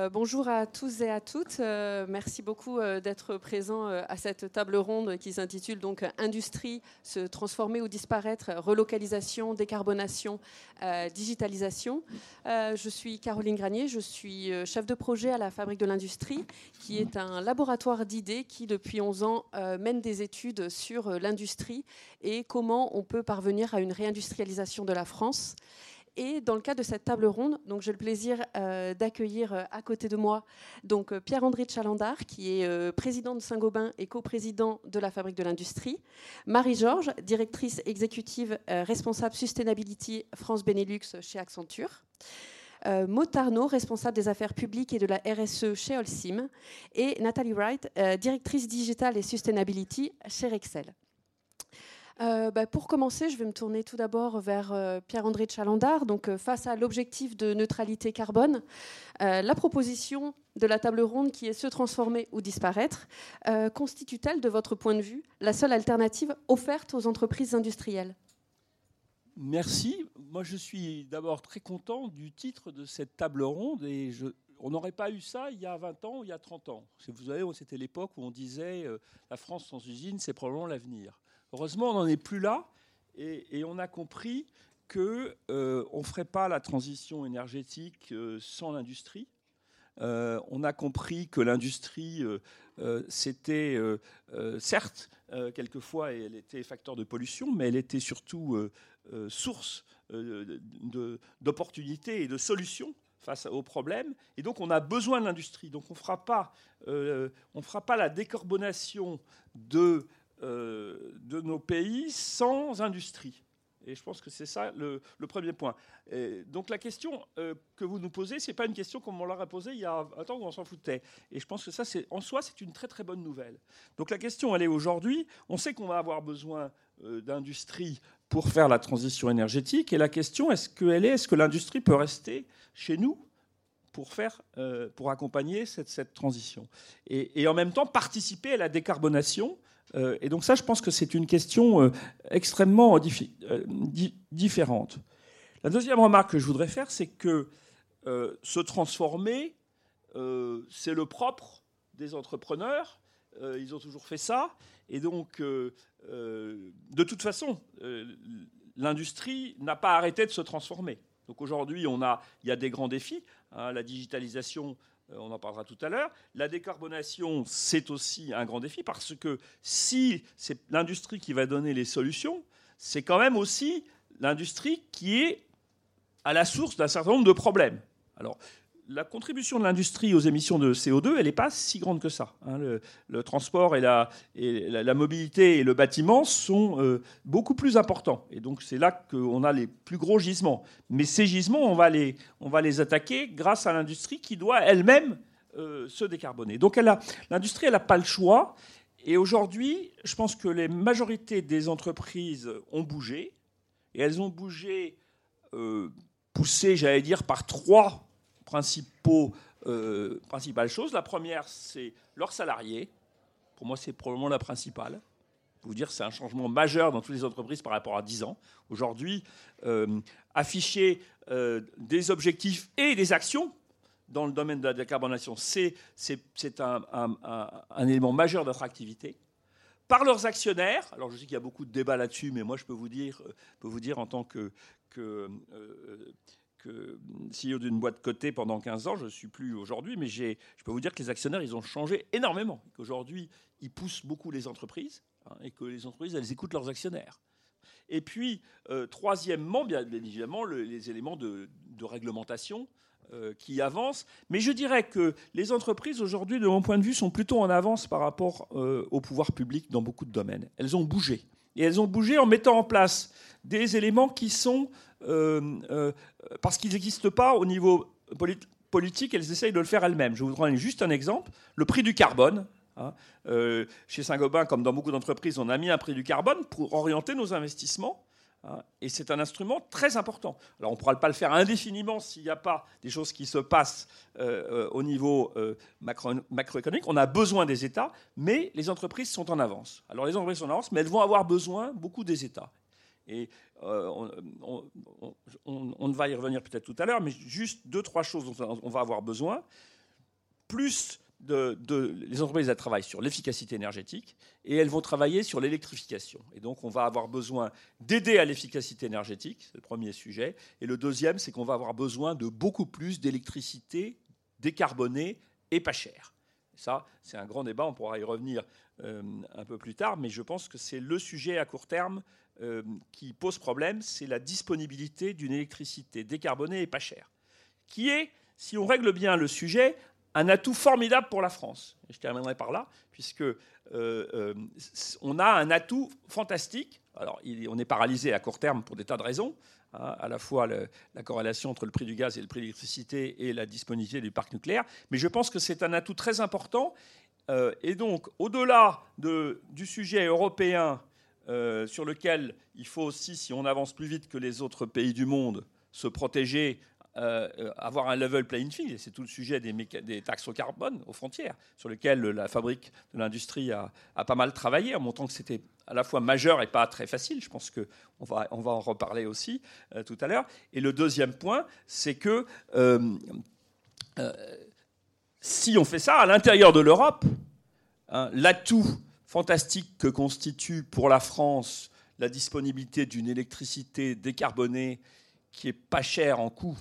Euh, bonjour à tous et à toutes. Euh, merci beaucoup euh, d'être présents à cette table ronde qui s'intitule donc Industrie, se transformer ou disparaître, relocalisation, décarbonation, digitalisation. je suis Caroline Granier, je suis chef de projet à la Fabrique de l'Industrie, qui est un laboratoire d'idées qui, depuis 11 ans, mène des études sur l'industrie et comment on peut parvenir à une réindustrialisation de la France. Et dans le cadre de cette table ronde, donc j'ai le plaisir euh, d'accueillir euh, à côté de moi donc euh, Pierre-André Chalandard, qui est président de Saint-Gobain et coprésident de la Fabrique de l'Industrie, Marie-Georges, directrice exécutive responsable Sustainability France Benelux chez Accenture. Euh, responsable des affaires publiques et de la RSE chez Holcim, et Nathalie Wright, directrice digitale et sustainability chez Rexel. Euh, bah, pour commencer, je vais me tourner tout d'abord vers euh, Pierre-André Chalandard. Donc, euh, face à l'objectif de neutralité carbone, la proposition de la table ronde qui est se transformer ou disparaître constitue-t-elle, de votre point de vue, la seule alternative offerte aux entreprises industrielles? Merci. Moi, je suis d'abord très content du titre de cette table ronde et on n'aurait pas eu ça il y a 20 ans ou il y a 30 ans. Vous savez, c'était l'époque où on disait la France sans usine, c'est probablement l'avenir. Heureusement, on n'en est plus là et, on a compris qu'on euh, ne ferait pas la transition énergétique euh, sans l'industrie. Euh, on a compris que l'industrie, c'était certes, quelquefois, elle était facteur de pollution, mais elle était surtout source d'opportunités et de solutions face aux problèmes. Et donc, on a besoin de l'industrie. Donc, on ne fera pas la décarbonation de euh, de nos pays sans industrie. Et je pense que c'est ça le, premier point. donc la question euh, que vous nous posez, ce n'est pas une question comme on l'aurait posée il y a un temps où on s'en foutait. Et je pense que ça, en soi, c'est une très très bonne nouvelle. Donc la question, elle est aujourd'hui, on sait qu'on va avoir besoin euh, d'industrie pour faire la transition énergétique. Et la question, est-ce qu'elle est, est-ce que l'industrie peut rester chez nous pour, faire, pour accompagner cette, cette transition? Et, en même temps participer à la décarbonation euh, et donc ça, je pense que c'est une question euh, extrêmement euh, différente. La deuxième remarque que je voudrais faire, c'est que se transformer, c'est le propre des entrepreneurs. ils ont toujours fait ça. Et donc, de toute façon, l'industrie n'a pas arrêté de se transformer. Donc aujourd'hui, il y a des grands défis. Hein, la digitalisation euh, on en parlera tout à l'heure. La décarbonation, c'est aussi un grand défi parce que si c'est l'industrie qui va donner les solutions, c'est quand même aussi l'industrie qui est à la source d'un certain nombre de problèmes. La contribution de l'industrie aux émissions de CO2, elle n'est pas si grande que ça. Hein. Le, transport et, la, mobilité et le bâtiment sont euh, beaucoup plus importants. Et donc c'est là qu'on a les plus gros gisements. Mais ces gisements, on va les, attaquer grâce à l'industrie qui doit elle-même euh, se décarboner. Donc l'industrie, elle n'a pas le choix. Et aujourd'hui, je pense que les majorités des entreprises ont bougé. Et elles ont bougé, euh, poussées, j'allais dire, par trois principaux, euh, principales choses. La première, c'est leurs salariés. Pour moi, c'est probablement la principale. Vous dire, c'est un changement majeur dans toutes les entreprises par rapport à 10 ans. Aujourd'hui, euh, afficher euh, des objectifs et des actions dans le domaine de la décarbonation, c'est un, un, élément majeur d'attractivité par leurs actionnaires. Alors je sais qu'il y a beaucoup de débats là-dessus, mais moi je peux vous dire, peux vous dire en tant que que CEO d'une boîte cotée pendant 15 ans, je ne suis plus aujourd'hui, mais je peux vous dire que les actionnaires, ils ont changé énormément. Qu'aujourd'hui, ils poussent beaucoup les entreprises hein, et que les entreprises, elles écoutent leurs actionnaires. Et puis, euh, troisièmement, bien, évidemment, les éléments de, réglementation euh, qui avancent. Mais je dirais que les entreprises, aujourd'hui, de mon point de vue, sont plutôt en avance par rapport euh, au pouvoir public dans beaucoup de domaines. Elles ont bougé. Et elles ont bougé en mettant en place des éléments qui sont parce qu'ils n'existent pas au niveau politique, elles essayent de le faire elles-mêmes. Je vous donne juste un exemple. Le prix du carbone. Hein. Euh, chez Saint-Gobain, comme dans beaucoup d'entreprises, on a mis un prix du carbone pour orienter nos investissements. Hein. et c'est un instrument très important. Alors on ne pourra pas le faire indéfiniment s'il n'y a pas des choses qui se passent au niveau macro, macroéconomique. On a besoin des États, mais les entreprises sont en avance. Alors les entreprises sont en avance, mais elles vont avoir besoin beaucoup des États. Et euh, on, va y revenir peut-être tout à l'heure, mais juste deux, trois choses dont on va avoir besoin. plus de, les entreprises elles travaillent sur l'efficacité énergétique et elles vont travailler sur l'électrification. Et donc on va avoir besoin d'aider à l'efficacité énergétique, c'est le premier sujet. Et le deuxième, c'est qu'on va avoir besoin de beaucoup plus d'électricité décarbonée et pas chère. Ça, c'est un grand débat, on pourra y revenir euh, un peu plus tard, mais je pense que c'est le sujet à court terme euh, qui pose problème, c'est la disponibilité d'une électricité décarbonée et pas chère, qui est, si on règle bien le sujet, un atout formidable pour la France. Je terminerai par là, puisque euh, on a un atout fantastique. Alors, on est paralysé à court terme pour des tas de raisons. Hein, à la fois la corrélation entre le prix du gaz et le prix de l'électricité et la disponibilité du parc nucléaire. Mais je pense que c'est un atout très important. Euh, et donc, au-delà de, du sujet européen sur lequel il faut aussi, si on avance plus vite que les autres pays du monde, se protéger euh, euh, avoir un level playing field. C'est tout le sujet des, taxes au carbone aux frontières, sur lequel la fabrique de l'industrie a, pas mal travaillé, en montrant que c'était à la fois majeur et pas très facile. Je pense qu'on va, en reparler aussi euh, tout à l'heure. Et le deuxième point, c'est que si on fait ça à l'intérieur de l'Europe, hein, l'atout fantastique que constitue pour la France la disponibilité d'une électricité décarbonée qui est pas chère en coût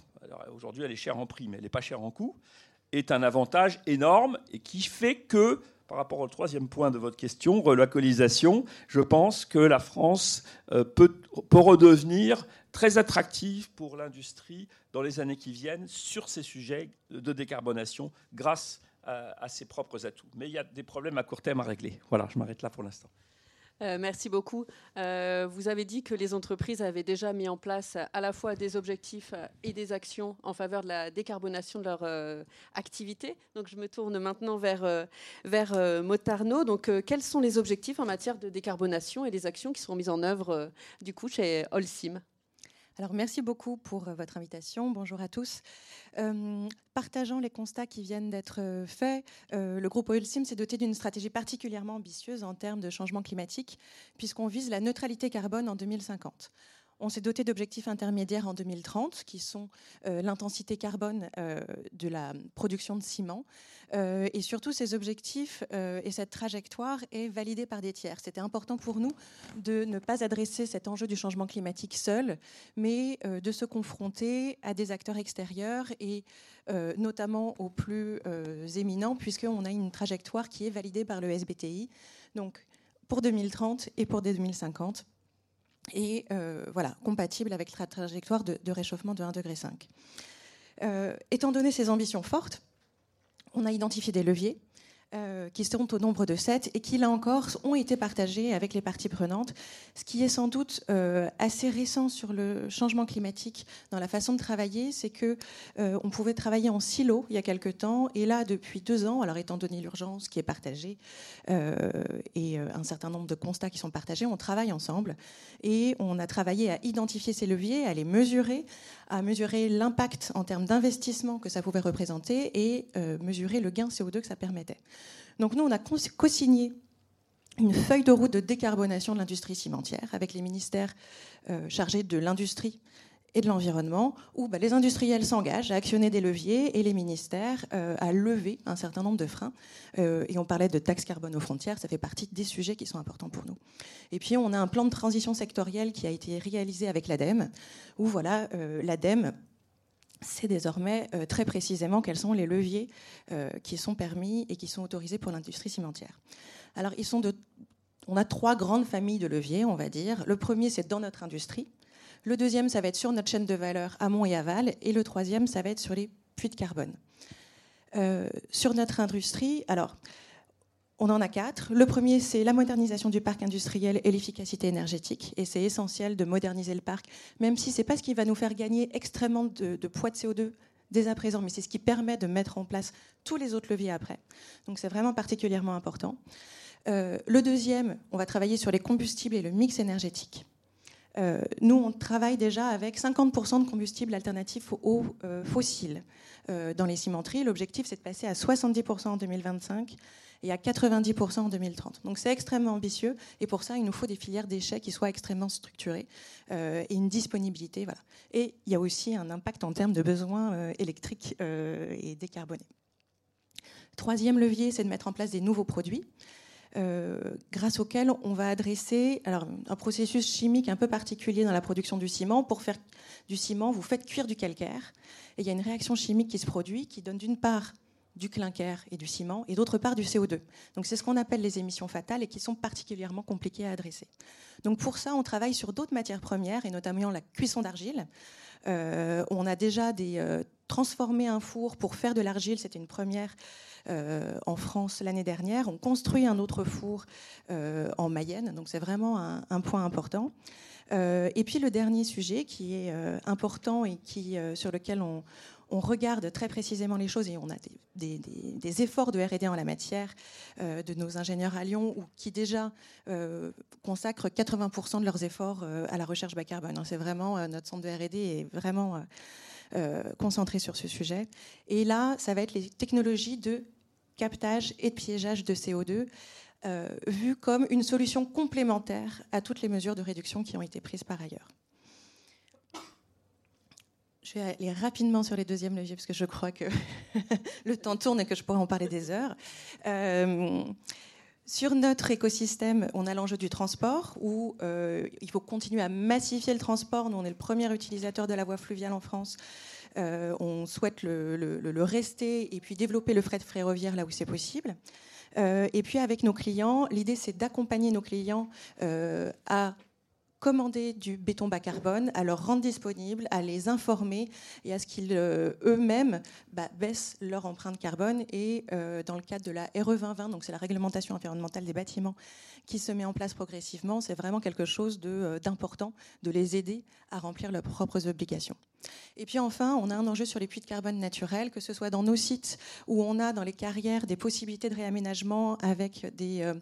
aujourd'hui elle est chère en prix, mais elle n'est pas chère en coût, est un avantage énorme et qui fait que, par rapport au troisième point de votre question, relocalisation, je pense que la France euh, peut, redevenir très attractive pour l'industrie dans les années qui viennent sur ces sujets de décarbonation grâce à, à ses propres atouts. Mais il y a des problèmes à court terme à régler. Voilà, je m'arrête là pour l'instant. Euh, merci beaucoup. Euh, vous avez dit que les entreprises avaient déjà mis en place à la fois des objectifs et des actions en faveur de la décarbonation de leur euh, activité. Donc je me tourne maintenant vers, vers Motarno. Donc quels sont les objectifs en matière de décarbonation et les actions qui seront mises en œuvre du coup chez Holcim? Alors merci beaucoup pour votre invitation. Bonjour à tous. Euh, partageant les constats qui viennent d'être euh, faits, euh, le groupe Oilsim s'est doté d'une stratégie particulièrement ambitieuse en termes de changement climatique, puisqu'on vise la neutralité carbone en 2050. On s'est doté d'objectifs intermédiaires en 2030, qui sont l'intensité carbone de la production de ciment. et surtout, ces objectifs et cette trajectoire est validée par des tiers. C'était important pour nous de ne pas adresser cet enjeu du changement climatique seul, mais de se confronter à des acteurs extérieurs et notamment aux plus éminents, puisqu'on a une trajectoire qui est validée par le SBTI. Donc, pour 2030 et pour 2050 et euh, voilà, compatible avec la trajectoire de, réchauffement de 1,5 degré. Euh, étant donné ces ambitions fortes, on a identifié des leviers euh, qui sont au nombre de sept et qui, là encore, ont été partagés avec les parties prenantes, ce qui est sans doute euh, assez récent sur le changement climatique dans la façon de travailler, c'est que euh, on pouvait travailler en silo il y a quelque temps, et là, depuis deux ans, alors étant donné l'urgence qui est partagée et un certain nombre de constats qui sont partagés, on travaille ensemble et on a travaillé à identifier ces leviers, à les mesurer, à mesurer l'impact en termes d'investissement que ça pouvait représenter et mesurer le gain CO2 que ça permettait. Donc nous, on a co-signé une feuille de route de décarbonation de l'industrie cimentière avec les ministères euh, chargés de l'industrie et de l'environnement, où bah, les industriels s'engagent à actionner des leviers et les ministères euh, à lever un certain nombre de freins. Euh, et on parlait de taxes carbone aux frontières, ça fait partie des sujets qui sont importants pour nous. Et puis on a un plan de transition sectorielle qui a été réalisé avec l'ADEME, où voilà, l'ADEME c'est désormais euh, très précisément quels sont les leviers euh, qui sont permis et qui sont autorisés pour l'industrie cimentière. Alors, ils sont de, on a trois grandes familles de leviers, on va dire. Le premier, c'est dans notre industrie. Le deuxième, ça va être sur notre chaîne de valeur amont et aval. Et le troisième, ça va être sur les puits de carbone. Euh, sur notre industrie, alors, on en a quatre. Le premier, c'est la modernisation du parc industriel et l'efficacité énergétique. Et c'est essentiel de moderniser le parc, même si ce n'est pas ce qui va nous faire gagner extrêmement de, poids de CO2 dès à présent, mais c'est ce qui permet de mettre en place tous les autres leviers après. Donc c'est vraiment particulièrement important. Euh, le deuxième, on va travailler sur les combustibles et le mix énergétique. Euh, nous, on travaille déjà avec 50% de combustibles alternatifs aux euh, fossiles dans les cimenteries. L'objectif, c'est de passer à 70% en 2025 et à 90% en 2030. Donc c'est extrêmement ambitieux et pour ça, il nous faut des filières déchets qui soient extrêmement structurées euh, et une disponibilité. Voilà. Et il y a aussi un impact en termes de besoins euh, électriques euh, et décarbonés. Troisième levier, c'est de mettre en place des nouveaux produits. Grâce auxquels on va adresser alors, un processus chimique un peu particulier dans la production du ciment. Pour faire du ciment, vous faites cuire du calcaire, et il y a une réaction chimique qui se produit qui donne d'une part du clinker et du ciment, et d'autre part du CO2. Donc c'est ce qu'on appelle les émissions fatales et qui sont particulièrement compliquées à adresser. Donc pour ça, on travaille sur d'autres matières premières, et notamment la cuisson d'argile. Euh, on a déjà euh, transformé un four pour faire de l'argile, c'était une première euh, en France l'année dernière. On construit un autre four en Mayenne, donc c'est vraiment un, un, point important. et puis le dernier sujet qui est important et qui, sur lequel on, on regarde très précisément les choses et on a des, efforts de RD en la matière euh, de nos ingénieurs à Lyon qui déjà euh, consacrent 80% de leurs efforts euh, à la recherche bas carbone. C'est vraiment notre centre de RD est vraiment concentré sur ce sujet. Et là, ça va être les technologies de captage et de piégeage de CO2. vues comme une solution complémentaire à toutes les mesures de réduction qui ont été prises par ailleurs. Je vais aller rapidement sur les deuxièmes leviers parce que je crois que le temps tourne et que je pourrais en parler des heures. Euh, sur notre écosystème, on a l'enjeu du transport où euh, il faut continuer à massifier le transport. Nous, on est le premier utilisateur de la voie fluviale en France. Euh, on souhaite le, le, rester et puis développer le fret ferroviaire là où c'est possible. et puis avec nos clients, l'idée c'est d'accompagner nos clients à commander du béton bas carbone, à leur rendre disponible, à les informer et à ce qu'ils euh, eux-mêmes bah, baissent leur empreinte carbone. Et euh, dans le cadre de la RE 2020, donc c'est la réglementation environnementale des bâtiments qui se met en place progressivement, c'est vraiment quelque chose euh, d'important de, les aider à remplir leurs propres obligations. Et puis enfin, on a un enjeu sur les puits de carbone naturels, que ce soit dans nos sites où on a dans les carrières des possibilités de réaménagement avec des,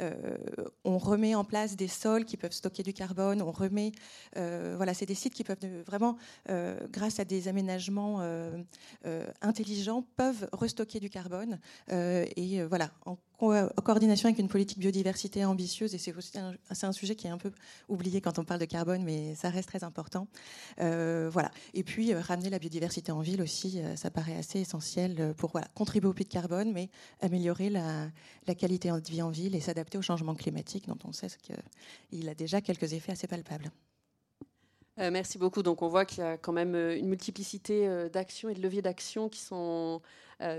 euh, on remet en place des sols qui peuvent stocker du carbone. On remet, euh, voilà, c'est des sites qui peuvent vraiment, euh, grâce à des aménagements intelligents, peuvent restocker du carbone. et voilà, coordination avec une politique biodiversité ambitieuse. Et c'est aussi un, un, sujet qui est un peu oublié quand on parle de carbone, mais ça reste très important. voilà. Et puis ramener la biodiversité en ville aussi, ça paraît assez essentiel pour contribuer au puits de carbone, mais améliorer la, qualité de vie en ville et s'adapter au changement climatique, dont on sait qu'il a déjà quelques effets assez palpables. Euh, merci beaucoup. Donc on voit qu'il y a quand même euh, une multiplicité euh, d'actions et de leviers d'action qui sont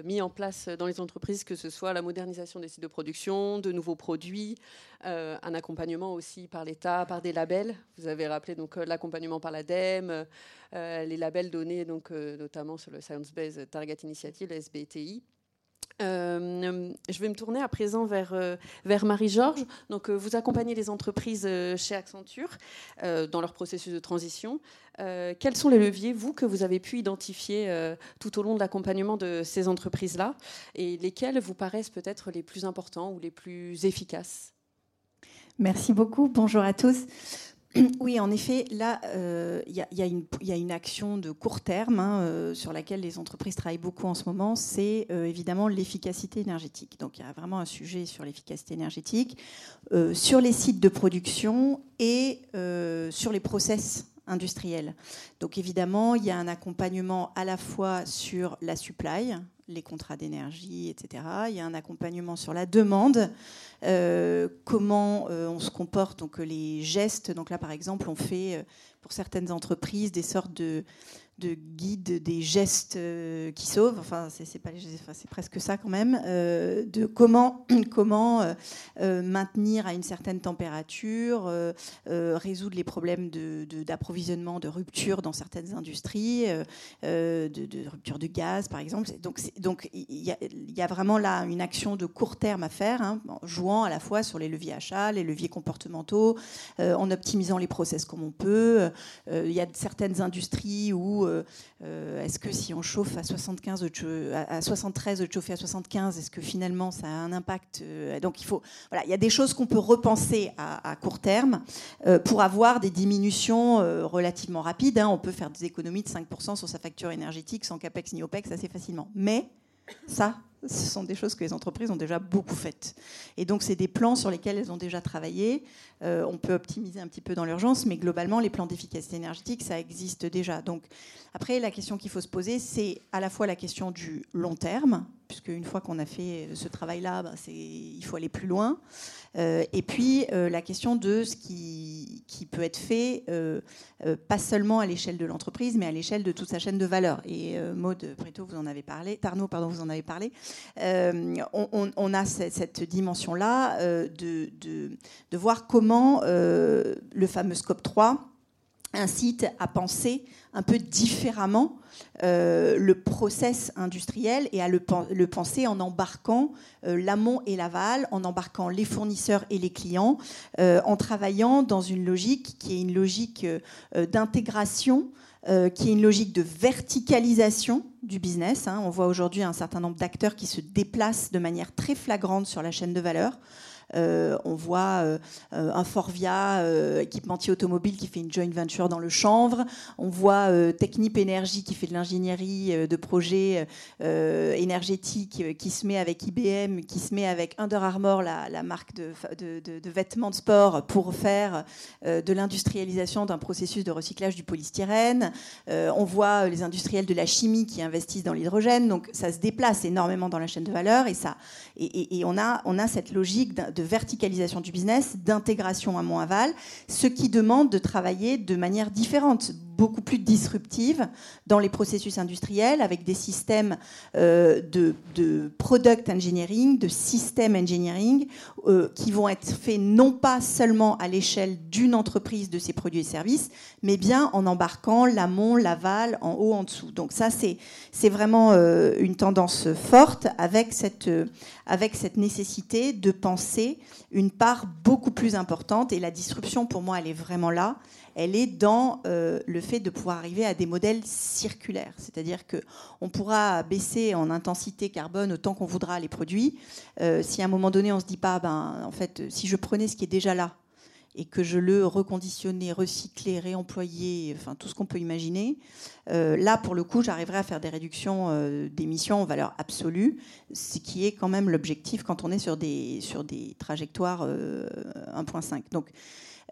mis en place dans les entreprises, que ce soit la modernisation des sites de production, de nouveaux produits, un accompagnement aussi par l'État, par des labels. Vous avez rappelé donc l'accompagnement par l'ADEME, les labels donnés donc notamment sur le Science Based Target Initiative, le SBTI. Euh, je vais me tourner à présent vers, euh, Marie-Georges. Donc, euh, vous accompagnez les entreprises chez Accenture dans leur processus de transition. quels sont les leviers, vous, que vous avez pu identifier tout au long de l'accompagnement de ces entreprises-là? Et lesquels vous paraissent peut-être les plus importants ou les plus efficaces? Merci beaucoup. Bonjour à tous. Oui, en effet, là, euh, il y, a une action de court terme hein, euh, sur laquelle les entreprises travaillent beaucoup en ce moment, c'est euh, évidemment l'efficacité énergétique. Donc il y a vraiment un sujet sur l'efficacité énergétique, sur les sites de production et sur les process industriels. Donc évidemment, il y a un accompagnement à la fois sur la supply, les contrats d'énergie, etc. Il y a un accompagnement sur la demande, euh, comment euh, on se comporte, donc les gestes. Donc là, par exemple, on fait euh, pour certaines entreprises des sortes de de guide des gestes euh, qui sauvent, enfin c'est pas, c'est presque ça quand même, euh, de comment comment euh, maintenir à une certaine température, résoudre les problèmes d'approvisionnement, de, rupture dans certaines industries, de, rupture de gaz par exemple. Donc donc il y, a vraiment là une action de court terme à faire, hein, en jouant à la fois sur les leviers achats, les leviers comportementaux, en optimisant les process comme on peut. Il y a certaines industries où euh, euh, est-ce que si on chauffe à 75 à 73 de chauffer à 75, est-ce que finalement ça a un impact euh, Donc il faut, voilà, il y a des choses qu'on peut repenser à, court terme pour avoir des diminutions relativement rapides. Hein. On peut faire des économies de 5% sur sa facture énergétique sans capex ni opex assez facilement. Mais ça, ce sont des choses que les entreprises ont déjà beaucoup faites. Et donc, c'est des plans sur lesquels elles ont déjà travaillé. Euh, on peut optimiser un petit peu dans l'urgence, mais globalement, les plans d'efficacité énergétique, ça existe déjà. Donc, après, la question qu'il faut se poser, c'est à la fois la question du long terme, puisque une fois qu'on a fait ce travail-là, ben, il faut aller plus loin. Euh, et puis euh, la question de ce qui, peut être fait, pas seulement à l'échelle de l'entreprise, mais à l'échelle de toute sa chaîne de valeur. Et Maud Préto, vous en avez parlé, Tarnaud, pardon, vous en avez parlé. On, a cette, dimension-là de, de, de, voir comment le fameux scope 3 incite à penser un peu différemment euh, le process industriel et à le, penser en embarquant euh, l'amont et l'aval, en embarquant les fournisseurs et les clients, euh, en travaillant dans une logique qui est une logique d'intégration, qui est une logique de verticalisation du business. Hein. On voit aujourd'hui un certain nombre d'acteurs qui se déplacent de manière très flagrante sur la chaîne de valeur. Euh, on voit euh, euh, un Forvia, équipementier automobile, qui fait une joint venture dans le chanvre. On voit Technip Énergie qui fait de l'ingénierie de projets énergétiques, qui se met avec IBM, qui se met avec Under Armour, la, marque de, vêtements de sport, pour faire de l'industrialisation d'un processus de recyclage du polystyrène. on voit les industriels de la chimie qui investissent dans l'hydrogène. Donc ça se déplace énormément dans la chaîne de valeur et, ça, et, on a cette logique de verticalisation du business, d'intégration à aval ce qui demande de travailler de manière différente, beaucoup plus disruptive dans les processus industriels, avec des systèmes euh, de, product engineering, de system engineering, euh, qui vont être faits non pas seulement à l'échelle d'une entreprise de ses produits et services, mais bien en embarquant l'amont, l'aval, en haut, en dessous. Donc ça, c'est vraiment euh, une tendance forte avec cette nécessité de penser une part beaucoup plus importante. Et la disruption, pour moi, elle est vraiment là. Elle est dans euh, le fait de pouvoir arriver à des modèles circulaires. C'est-à-dire qu'on pourra baisser en intensité carbone autant qu'on voudra les produits. Euh, si à un moment donné, on ne se dit pas, ben, en fait, si je prenais ce qui est déjà là, et que je le reconditionnais, recyclais, réemployais, enfin tout ce qu'on peut imaginer, euh, là pour le coup j'arriverai à faire des réductions d'émissions en valeur absolue, ce qui est quand même l'objectif quand on est sur des, sur des trajectoires 1.5. Euh, Donc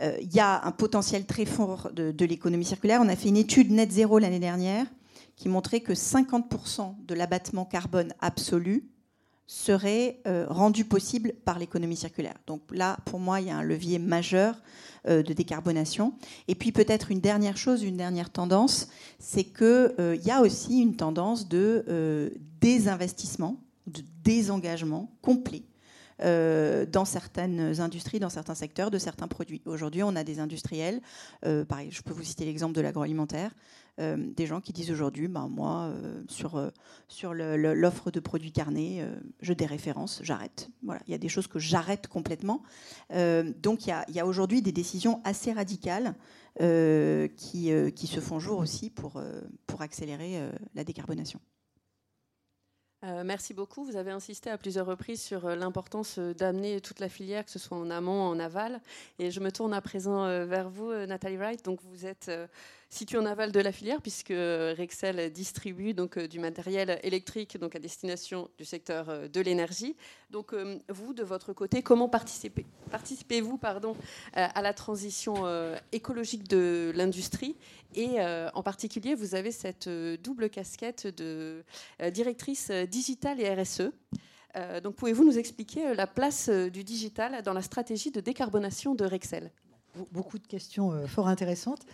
il y a un potentiel très fort de, l'économie circulaire. On a fait une étude net zéro l'année dernière qui montrait que 50% de l'abattement carbone absolu serait euh, rendu possible par l'économie circulaire. Donc là, pour moi, il y a un levier majeur euh, de décarbonation. Et puis peut-être une dernière chose, une dernière tendance, c'est qu'il euh, y a aussi une tendance de désinvestissement, de désengagement complet dans certaines industries, dans certains secteurs, de certains produits. Aujourd'hui, on a des industriels, pareil, je peux vous citer l'exemple de l'agroalimentaire, euh, des gens qui disent aujourd'hui, ben, moi, euh, sur, euh, sur l'offre de produits carnés, je déréférence, j'arrête. Voilà, il y a des choses que j'arrête complètement. donc il y a, a aujourd'hui des décisions assez radicales qui, qui, se font jour aussi pour, pour accélérer la décarbonation. Merci beaucoup. Vous avez insisté à plusieurs reprises sur l'importance d'amener toute la filière, que ce soit en amont, en aval. Et je me tourne à présent vers vous, Nathalie Wright. Donc vous êtes situé en aval de la filière, puisque Rexel distribue donc, euh, du matériel électrique donc, à destination du secteur euh, de l'énergie. Donc, euh, vous, de votre côté, comment participez, participez-vous pardon, à la transition écologique de l'industrie? Et en particulier, vous avez cette double casquette de directrice digitale et RSE. donc, pouvez-vous nous expliquer la place du digital dans la stratégie de décarbonation de Rexel? Beaucoup de questions fort intéressantes.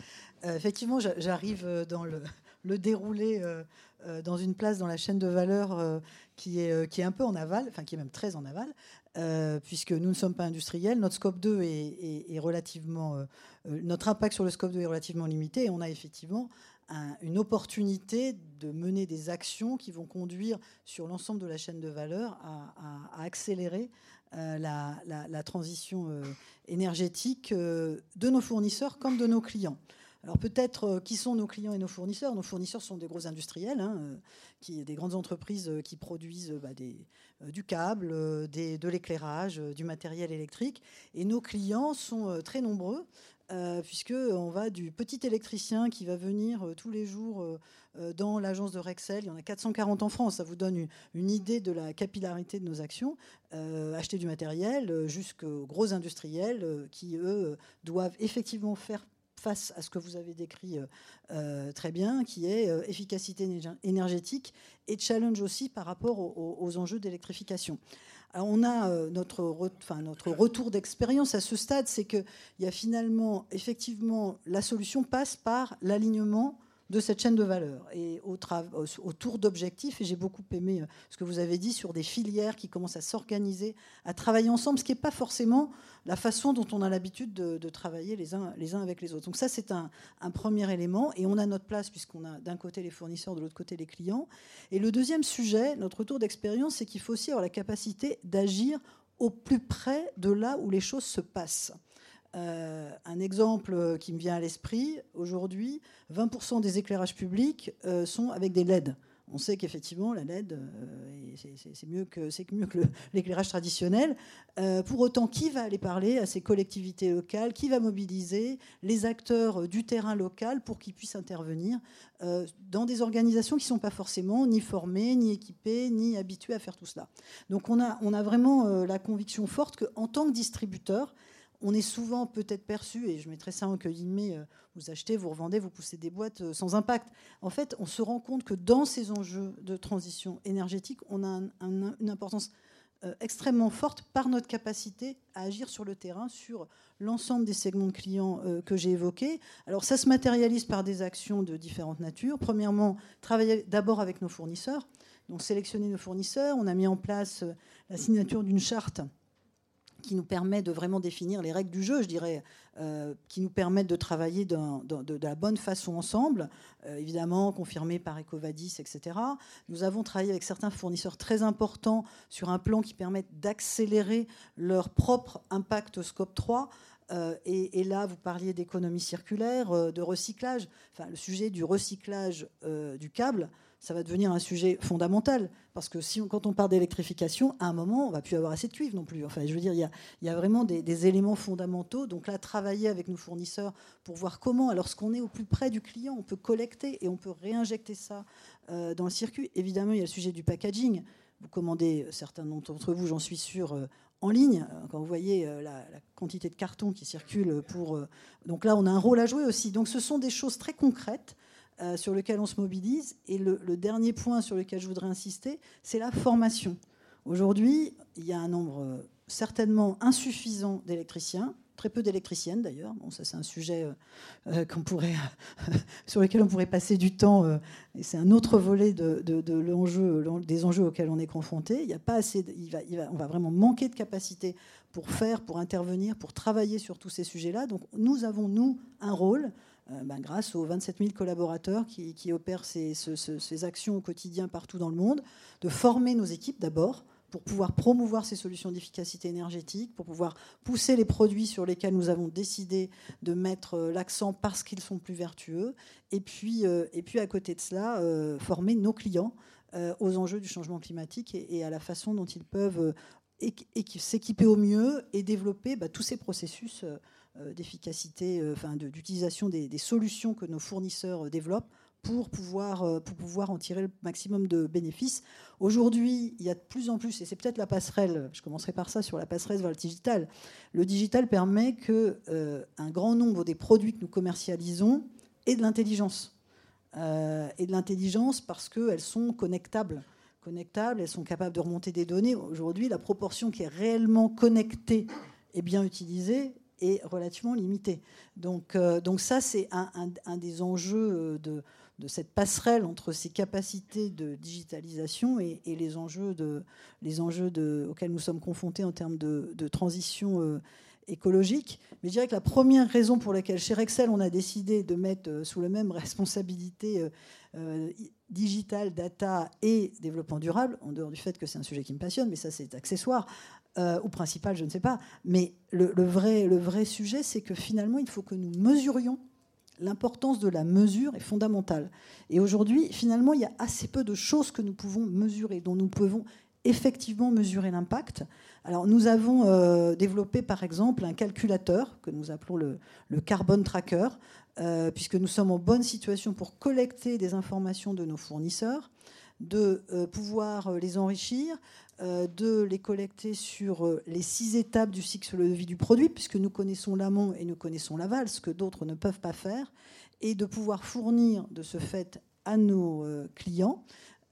Euh, effectivement, j'arrive euh, dans le, déroulé euh, dans une place dans la chaîne de valeur qui, est, qui est un peu en aval, enfin qui est même très en aval, puisque nous ne sommes pas industriels. Notre scope 2 est, relativement, notre impact sur le scope 2 est relativement limité et on a effectivement une opportunité de mener des actions qui vont conduire sur l'ensemble de la chaîne de valeur à, accélérer la, la, transition énergétique de nos fournisseurs comme de nos clients. Alors peut-être euh, qui sont nos clients et nos fournisseurs? Nos fournisseurs sont des gros industriels, hein, euh, des grandes entreprises euh, qui produisent bah, du câble, de l'éclairage, du matériel électrique. Et nos clients sont très nombreux. puisque on va du petit électricien qui va venir tous les jours dans l'agence de Rexel, il y en a 440 en France, ça vous donne une, idée de la capillarité de nos actions, acheter du matériel jusqu'aux gros industriels qui, eux, doivent effectivement faire face à ce que vous avez décrit très bien, qui est efficacité énergétique et challenge aussi par rapport aux enjeux d'électrification. On a euh, notre, notre retour d'expérience à ce stade, c'est qu'il y a finalement, effectivement, la solution passe par l'alignement de cette chaîne de valeur et autour d'objectifs. Et j'ai beaucoup aimé euh, ce que vous avez dit sur des filières qui commencent à s'organiser, à travailler ensemble, ce qui n'est pas forcément la façon dont on a l'habitude de, travailler les uns, les uns avec les autres. Donc ça, c'est un, premier élément. Et on a notre place puisqu'on a d'un côté les fournisseurs, de l'autre côté les clients. Et le deuxième sujet, notre retour d'expérience, c'est qu'il faut aussi avoir la capacité d'agir au plus près de là où les choses se passent. Euh, un exemple qui me vient à l'esprit, aujourd'hui, 20% des éclairages publics euh, sont avec des LED. On sait qu'effectivement, la LED, euh, c'est mieux que, mieux que l'éclairage traditionnel. pour autant, qui va aller parler à ces collectivités locales? Qui va mobiliser les acteurs du terrain local pour qu'ils puissent intervenir dans des organisations qui ne sont pas forcément ni formées, ni équipées, ni habituées à faire tout cela? Donc on a, on a vraiment la conviction forte qu'en tant que distributeur, on est souvent peut-être perçu, et je mettrai ça en guillemets, euh, vous achetez, vous revendez, vous poussez des boîtes euh, sans impact. En fait, on se rend compte que dans ces enjeux de transition énergétique, on a une importance euh, extrêmement forte par notre capacité à agir sur le terrain, sur l'ensemble des segments de clients que j'ai évoqués. Alors ça se matérialise par des actions de différentes natures. Premièrement, travailler d'abord avec nos fournisseurs, donc sélectionner nos fournisseurs. On a mis en place la signature d'une charte qui nous permet de vraiment définir les règles du jeu, je dirais, euh, qui nous permettent de travailler de, la bonne façon ensemble, euh, évidemment confirmé par Ecovadis, etc. Nous avons travaillé avec certains fournisseurs très importants sur un plan qui permet d'accélérer leur propre impact scope 3. Euh, et, là, vous parliez d'économie circulaire, de recyclage. Enfin, le sujet du recyclage du câble, ça va devenir un sujet fondamental. Parce que si quand on parle d'électrification, à un moment, on va plus avoir assez de cuivre non plus. Enfin, je veux dire, il y a, vraiment des, éléments fondamentaux. Donc là, travailler avec nos fournisseurs pour voir comment, lorsqu'on est au plus près du client, on peut collecter et on peut réinjecter ça euh, dans le circuit. Évidemment, il y a le sujet du packaging. Vous commandez, certains d'entre vous, j'en suis sûr, euh, en ligne, euh, quand vous voyez la, quantité de carton qui circule pour... donc là, on a un rôle à jouer aussi. Donc ce sont des choses très concrètes euh, sur lequel on se mobilise. Et le, dernier point sur lequel je voudrais insister, c'est la formation. Aujourd'hui, il y a un nombre euh, certainement insuffisant d'électriciens, très peu d'électriciennes d'ailleurs. Bon, ça c'est un sujet euh, pourrait, sur lequel on pourrait passer du temps. et c'est un autre volet de, des enjeux auxquels on est confronté. Il y a pas assez, on va vraiment manquer de capacité pour faire, pour intervenir, pour travailler sur tous ces sujets-là. Donc nous avons nous un rôle ben, grâce aux 27 000 collaborateurs qui, opèrent ces, actions au quotidien partout dans le monde, de former nos équipes d'abord pour pouvoir promouvoir ces solutions d'efficacité énergétique, pour pouvoir pousser les produits sur lesquels nous avons décidé de mettre euh, l'accent parce qu'ils sont plus vertueux, et puis, euh, et puis à côté de cela, former nos clients aux enjeux du changement climatique et, à la façon dont ils peuvent s'équiper au mieux et développer bah, tous ces processus euh, d'efficacité, euh, enfin d'utilisation des, solutions que nos fournisseurs euh, développent pour pouvoir, pour pouvoir en tirer le maximum de bénéfices. Aujourd'hui, il y a de plus en plus, et c'est peut-être la passerelle, je commencerai par ça, sur la passerelle vers le digital. Le digital permet que un grand nombre des produits que nous commercialisons aient de l'intelligence. et de l'intelligence parce qu'elles sont connectables. Connectables, elles sont capables de remonter des données. Aujourd'hui, la proportion qui est réellement connectée et bien utilisée est relativement limité. Donc, euh, donc ça, c'est un, des enjeux euh, de, cette passerelle entre ces capacités de digitalisation et, les enjeux, de, les enjeux auxquels nous sommes confrontés en termes de, transition euh, écologique. Mais je dirais que la première raison pour laquelle chez Rexel, on a décidé de mettre sous la même responsabilité digital, data et développement durable, en dehors du fait que c'est un sujet qui me passionne, mais ça c'est accessoire, euh, ou principal, je ne sais pas. Mais le, vrai, le vrai sujet, c'est que finalement, il faut que nous mesurions. L'importance de la mesure est fondamentale. Et aujourd'hui, finalement, il y a assez peu de choses que nous pouvons mesurer, dont nous pouvons effectivement mesurer l'impact. Alors, nous avons euh, développé, par exemple, un calculateur que nous appelons le, le Carbon Tracker, euh, puisque nous sommes en bonne situation pour collecter des informations de nos fournisseurs de pouvoir les enrichir, de les collecter sur les six étapes du cycle de vie du produit, puisque nous connaissons l'amont et nous connaissons l'aval, ce que d'autres ne peuvent pas faire, et de pouvoir fournir de ce fait à nos clients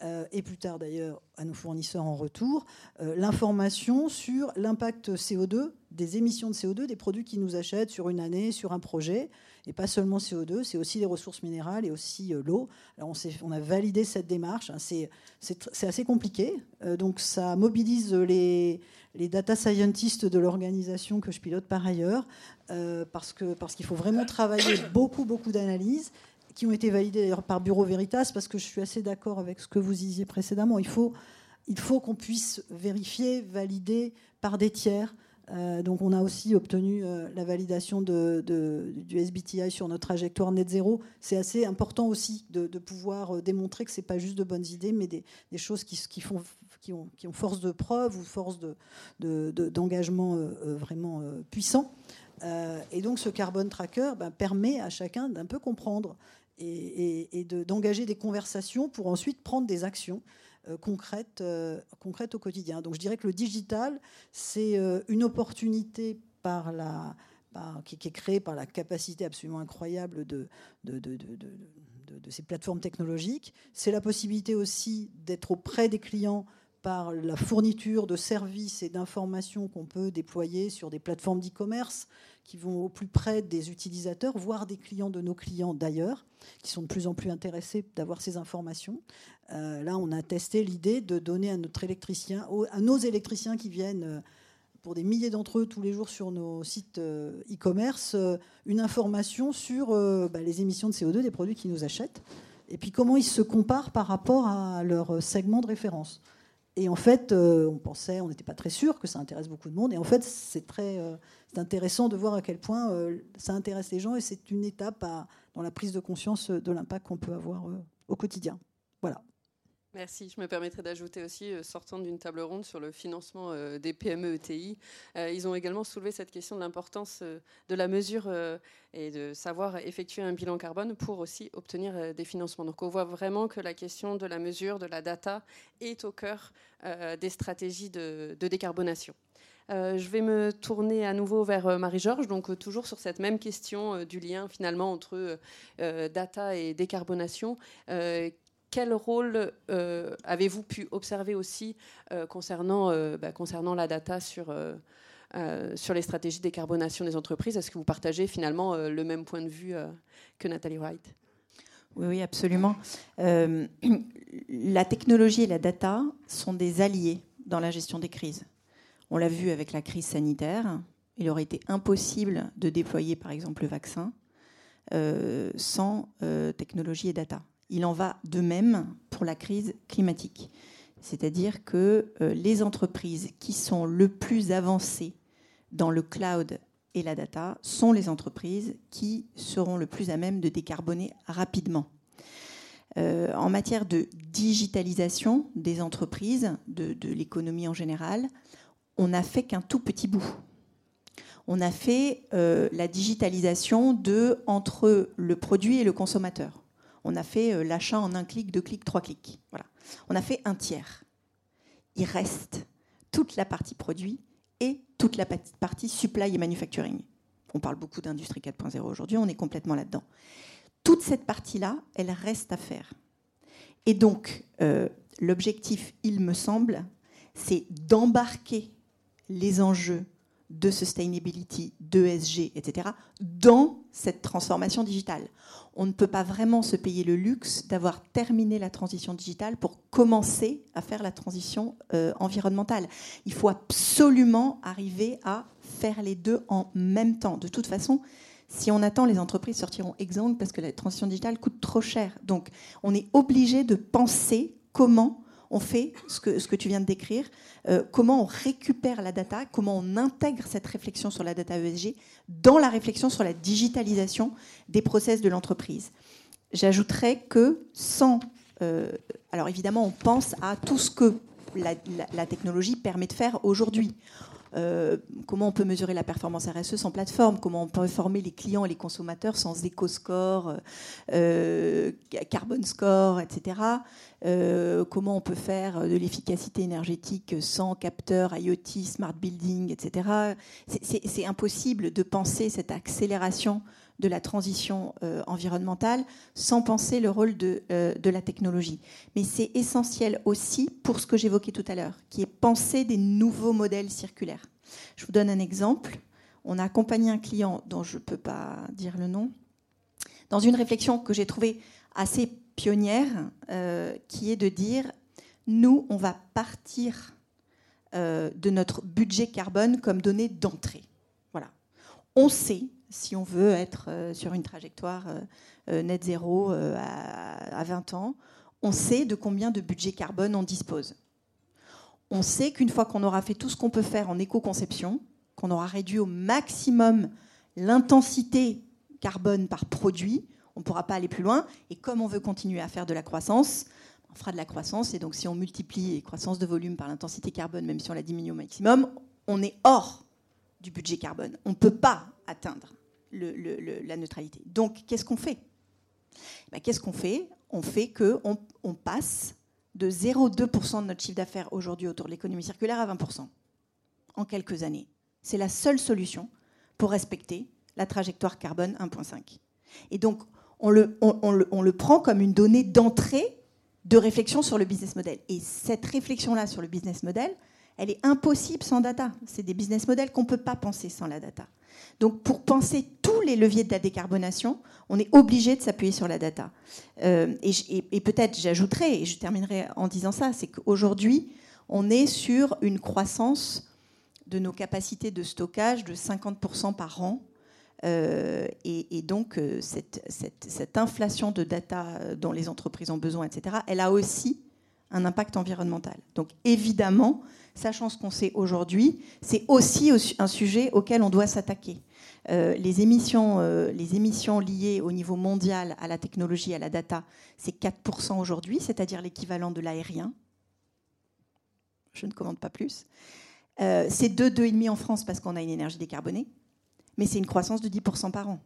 euh, et plus tard d'ailleurs à nos fournisseurs en retour, euh, l'information sur l'impact CO2, des émissions de CO2 des produits qu'ils nous achètent sur une année, sur un projet. Et pas seulement CO2, c'est aussi les ressources minérales et aussi euh, l'eau. On, a validé cette démarche. Hein. c'est assez compliqué. donc ça mobilise les, data scientists de l'organisation que je pilote par ailleurs, parce qu'il parce qu'il faut vraiment travailler beaucoup, beaucoup d'analyses qui ont été validés d'ailleurs par Bureau Veritas, parce que je suis assez d'accord avec ce que vous disiez précédemment. Il faut qu'on puisse vérifier, valider par des tiers. Euh, donc on a aussi obtenu euh, la validation du SBTI sur notre trajectoire net zéro. C'est assez important aussi de, pouvoir euh, démontrer que ce n'est pas juste de bonnes idées, mais des, choses qui, font, qui, ont, force de preuve ou force d'engagement de, vraiment puissant. et donc ce carbone tracker ben, permet à chacun d'un peu comprendre et, d'engager des conversations pour ensuite prendre des actions euh, concrètes au quotidien. Donc je dirais que le digital, c'est euh, une opportunité par la, qui, est créée par la capacité absolument incroyable de, de, de, de ces plateformes technologiques. C'est la possibilité aussi d'être auprès des clients par la fourniture de services et d'informations qu'on peut déployer sur des plateformes d'e-commerce qui vont au plus près des utilisateurs, voire des clients de nos clients d'ailleurs, qui sont de plus en plus intéressés d'avoir ces informations. Euh, là, on a testé l'idée de donner à notre électricien, à nos électriciens qui viennent euh, pour des milliers d'entre eux tous les jours sur nos sites euh, e-commerce, une information sur bah, les émissions de CO2 des produits qu'ils nous achètent, et puis comment ils se comparent par rapport à leur segment de référence. Et en fait, euh, on pensait, on n'était pas très sûr que ça intéresse beaucoup de monde. Et en fait, c'est très euh, intéressant de voir à quel point euh, ça intéresse les gens et c'est une étape dans la prise de conscience de l'impact qu'on peut avoir au quotidien. Merci. Je me permettrai d'ajouter aussi, sortant d'une table ronde sur le financement des PME ETI, ils ont également soulevé cette question de l'importance de la mesure et de savoir effectuer un bilan carbone pour aussi obtenir des financements. Donc on voit vraiment que la question de la mesure, de la data est au cœur des stratégies de, décarbonation. je vais me tourner à nouveau vers Marie-Georges, donc toujours sur cette même question du lien finalement entre data et décarbonation quel rôle euh, avez-vous pu observer aussi euh, concernant, euh, bah, concernant la data sur, sur les stratégies de décarbonation des entreprises? Est-ce que vous partagez finalement le même point de vue que Nathalie Wright oui, oui, absolument. la technologie et la data sont des alliés dans la gestion des crises. On l'a vu avec la crise sanitaire. Il aurait été impossible de déployer, par exemple, le vaccin sans technologie et data. Il en va de même pour la crise climatique. C'est-à-dire que euh, les entreprises qui sont le plus avancées dans le cloud et la data sont les entreprises qui seront le plus à même de décarboner rapidement. Euh, en matière de digitalisation des entreprises, de, l'économie en général, on n'a fait qu'un tout petit bout. On a fait euh, la digitalisation de entre le produit et le consommateur on a fait euh, l'achat en un clic, deux clics, trois clics. On a fait un tiers. Il reste toute la partie produit et toute la partie supply et manufacturing. On parle beaucoup d'industrie 4.0 aujourd'hui, on est complètement là-dedans. Toute cette partie-là, elle reste à faire. Et donc, euh, l'objectif, il me semble, c'est d'embarquer les enjeux de sustainability, d'ESG, etc., dans cette transformation digitale. On ne peut pas vraiment se payer le luxe d'avoir terminé la transition digitale pour commencer à faire la transition euh, environnementale. Il faut absolument arriver à faire les deux en même temps. De toute façon, si on attend, les entreprises sortiront exsangues parce que la transition digitale coûte trop cher. Donc, on est obligé de penser comment on fait ce que, tu viens de décrire, euh, comment on récupère la data, comment on intègre cette réflexion sur la data ESG dans la réflexion sur la digitalisation des process de l'entreprise. J'ajouterais que sans... Euh, alors évidemment, on pense à tout ce que la, technologie permet de faire aujourd'hui. Comment on peut mesurer la performance RSE sans plateforme, comment on peut former les clients et les consommateurs sans éco-score, carbon score, etc. comment on peut faire de l'efficacité énergétique sans capteur, IoT, smart building, etc. C'est impossible de penser cette accélération de la transition euh, environnementale sans penser le rôle de, euh, de la technologie. Mais c'est essentiel aussi pour ce que j'évoquais tout à l'heure, qui est penser des nouveaux modèles circulaires. Je vous donne un exemple. On a accompagné un client dont je ne peux pas dire le nom, dans une réflexion que j'ai trouvée assez pionnière, euh, qui est de dire, nous, on va partir de notre budget carbone comme donnée d'entrée. Voilà. On sait si on veut être euh, sur une trajectoire euh, euh, net zéro à 20 ans, on sait de combien de budget carbone on dispose. On sait qu'une fois qu'on aura fait tout ce qu'on peut faire en éco-conception, qu'on aura réduit au maximum l'intensité carbone par produit, on ne pourra pas aller plus loin. Et comme on veut continuer à faire de la croissance, on fera de la croissance. Et donc si on multiplie la croissance de volume par l'intensité carbone, même si on la diminue au maximum, on est hors du budget carbone. On ne peut pas atteindre la neutralité. Donc, qu'est-ce qu'on fait? Ben, Qu'est-ce qu'on fait? On fait qu'on on passe de 0,2% de notre chiffre d'affaires aujourd'hui autour de l'économie circulaire à 20% en quelques années. C'est la seule solution pour respecter la trajectoire carbone 1.5. Et donc, on le prend comme une donnée d'entrée de réflexion sur le business model. Et cette réflexion-là sur le business model, elle est impossible sans data. C'est des business models qu'on ne peut pas penser sans la data. Donc pour penser tous les leviers de la décarbonation, on est obligé de s'appuyer sur la data. Euh, et, peut-être j'ajouterai, et je terminerai en disant ça, c'est qu'aujourd'hui, on est sur une croissance de nos capacités de stockage de 50% par an. Euh, et, donc euh, cette, cette, inflation de data dont les entreprises ont besoin, etc., elle a aussi un impact environnemental. Donc évidemment, sachant ce qu'on sait aujourd'hui, c'est aussi un sujet auquel on doit s'attaquer. Euh, les, émissions, euh, les émissions liées au niveau mondial à la technologie, à la data, c'est 4% aujourd'hui, c'est-à-dire l'équivalent de l'aérien. Je ne commande pas plus. Euh, c'est 2, 2,5 en France parce qu'on a une énergie décarbonée, mais c'est une croissance de 10% par an.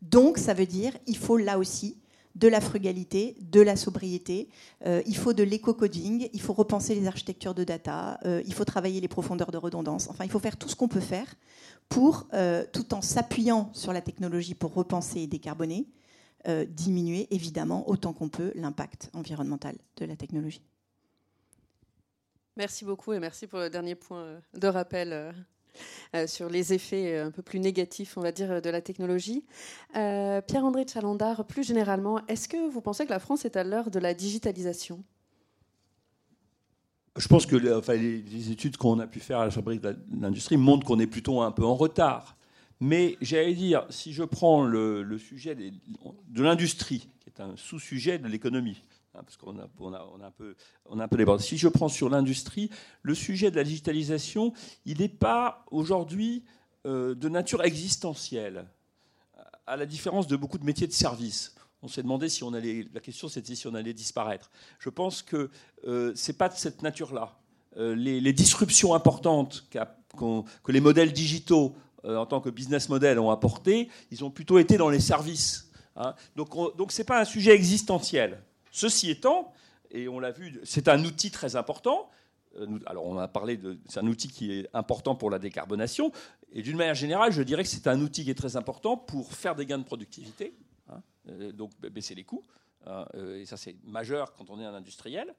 Donc ça veut dire qu'il faut là aussi de la frugalité, de la sobriété. Euh, il faut de l'éco-coding, il faut repenser les architectures de data, euh, il faut travailler les profondeurs de redondance. Enfin, il faut faire tout ce qu'on peut faire pour, euh, tout en s'appuyant sur la technologie pour repenser et décarboner, diminuer évidemment autant qu'on peut l'impact environnemental de la technologie. Merci beaucoup et merci pour le dernier point de rappel sur les effets euh, un peu plus négatifs, on va dire, de la technologie. Euh, Pierre-André Chalandard, plus généralement, est-ce que vous pensez que la France est à l'heure de la digitalisation? Je pense que les, études qu'on a pu faire à la fabrique de l'industrie montrent qu'on est plutôt un peu en retard. Mais j'allais dire, si je prends le, sujet de l'industrie, qui est un sous-sujet de l'économie, parce qu'on a, un peu, on a un peu débordé. Si je prends sur l'industrie, le sujet de la digitalisation, il n'est pas aujourd'hui euh, de nature existentielle, à la différence de beaucoup de métiers de service. On s'est demandé si on allait. La question, c'était si on allait disparaître. Je pense que euh, ce n'est pas de cette nature-là. Euh, les, disruptions importantes que les modèles digitaux, en tant que business model, ont apporté, ils ont plutôt été dans les services. Hein. Donc ce n'est pas un sujet existentiel. Ceci étant, et on l'a vu, c'est un outil très important. Euh, alors on a parlé de, c'est un outil qui est important pour la décarbonation. Et d'une manière générale, je dirais que c'est un outil qui est très important pour faire des gains de productivité, hein, euh, donc baisser les coûts. Hein, euh, et ça, c'est majeur quand on est un industriel.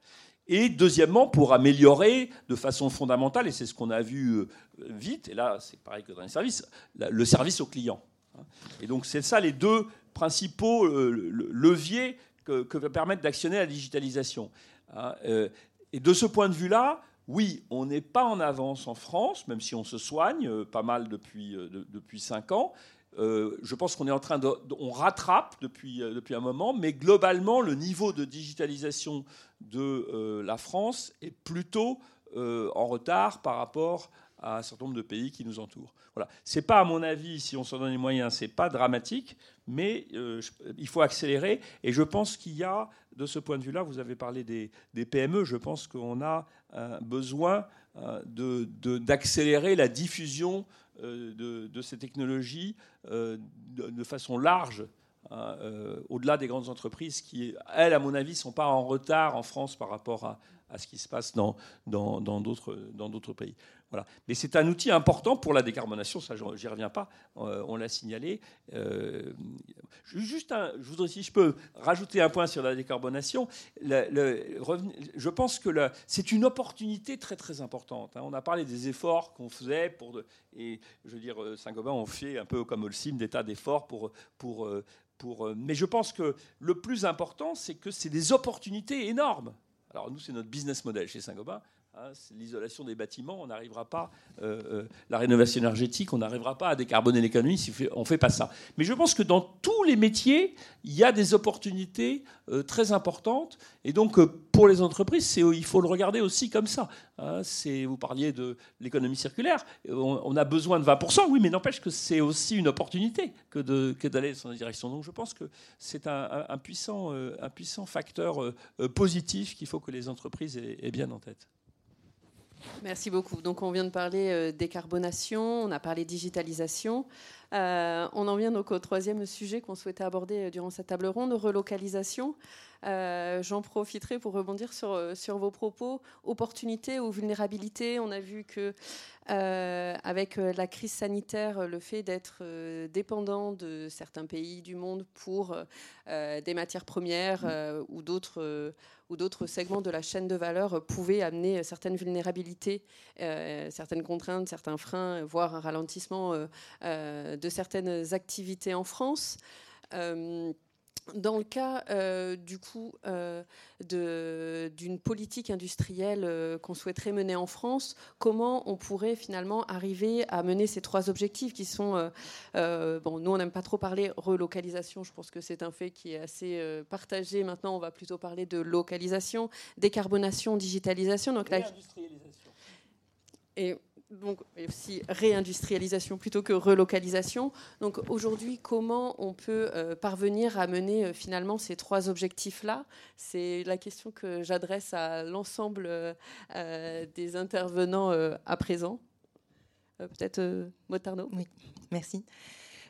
Et deuxièmement, pour améliorer de façon fondamentale, et c'est ce qu'on a vu vite, et là, c'est pareil que dans les services, le service au client. Hein. Et donc, c'est ça les deux principaux leviers que, va permettre d'actionner la digitalisation. Hein, euh, et de ce point de vue-là, oui, on n'est pas en avance en France, même si on se soigne euh, pas mal depuis, euh, depuis cinq ans. je pense qu'on est en train de, on rattrape depuis, depuis un moment, mais globalement, le niveau de digitalisation de la France est plutôt en retard par rapport à un certain nombre de pays qui nous entourent. Voilà. C'est pas, à mon avis, si on s'en donne les moyens, c'est pas dramatique, mais euh, il faut accélérer. Et je pense qu'il y a, de ce point de vue-là, vous avez parlé des, PME, je pense qu'on a besoin d'accélérer la diffusion de, ces technologies de, façon large au-delà des grandes entreprises qui, elles, à mon avis, ne sont pas en retard en France par rapport à, ce qui se passe dans d'autres pays. Mais c'est un outil important pour la décarbonation, ça j'y reviens pas, euh, on l'a signalé. Euh, juste je voudrais, si je peux rajouter un point sur la décarbonation, je pense que c'est une opportunité très très importante. Hein. On a parlé des efforts qu'on faisait pour, et je veux dire, euh, Saint-Gobain, on fait un peu comme Holcim des tas d'efforts pour, pour, pour, mais je pense que le plus important, c'est que c'est des opportunités énormes. Alors nous, c'est notre business model chez Saint-Gobain. Hein, l'isolation des bâtiments, on n'arrivera pas, euh, euh, la rénovation énergétique, on n'arrivera pas à décarboner l'économie si on ne fait pas ça. Mais je pense que dans tous les métiers, il y a des opportunités euh, très importantes. Et donc, pour les entreprises, il faut le regarder aussi comme ça. Hein. vous parliez de l'économie circulaire. On, a besoin de 20%, oui, mais n'empêche que c'est aussi une opportunité que, d'aller dans cette direction. Donc, je pense que c'est un puissant facteur positif qu'il faut que les entreprises aient bien en tête. Merci beaucoup. Donc on vient de parler euh, décarbonation, on a parlé digitalisation. Euh, on en vient donc au troisième sujet qu'on souhaitait aborder euh, durant cette table ronde, relocalisation. J'en profiterai pour rebondir sur, sur vos propos. Opportunités ou vulnérabilités, on a vu que avec la crise sanitaire, le fait d'être dépendant de certains pays du monde pour des matières premières ou d'autres ou d'autres segments de la chaîne de valeur pouvaient amener certaines vulnérabilités, euh, certaines contraintes, certains freins, voire un ralentissement euh, euh, de certaines activités en France. Dans le cas euh, du coup euh, d'une politique industrielle euh, qu'on souhaiterait mener en France, comment on pourrait finalement arriver à mener ces trois objectifs qui sont bon, nous on n'aime pas trop parler relocalisation, je pense que c'est un fait qui est assez partagé. Maintenant, on va plutôt parler de localisation, décarbonation, digitalisation. Donc Et donc aussi réindustrialisation plutôt que relocalisation. Donc aujourd'hui, comment on peut euh, parvenir à mener euh, finalement ces trois objectifs-là? C'est la question que j'adresse à l'ensemble euh, des intervenants à présent. Peut-être Motarno Oui, merci.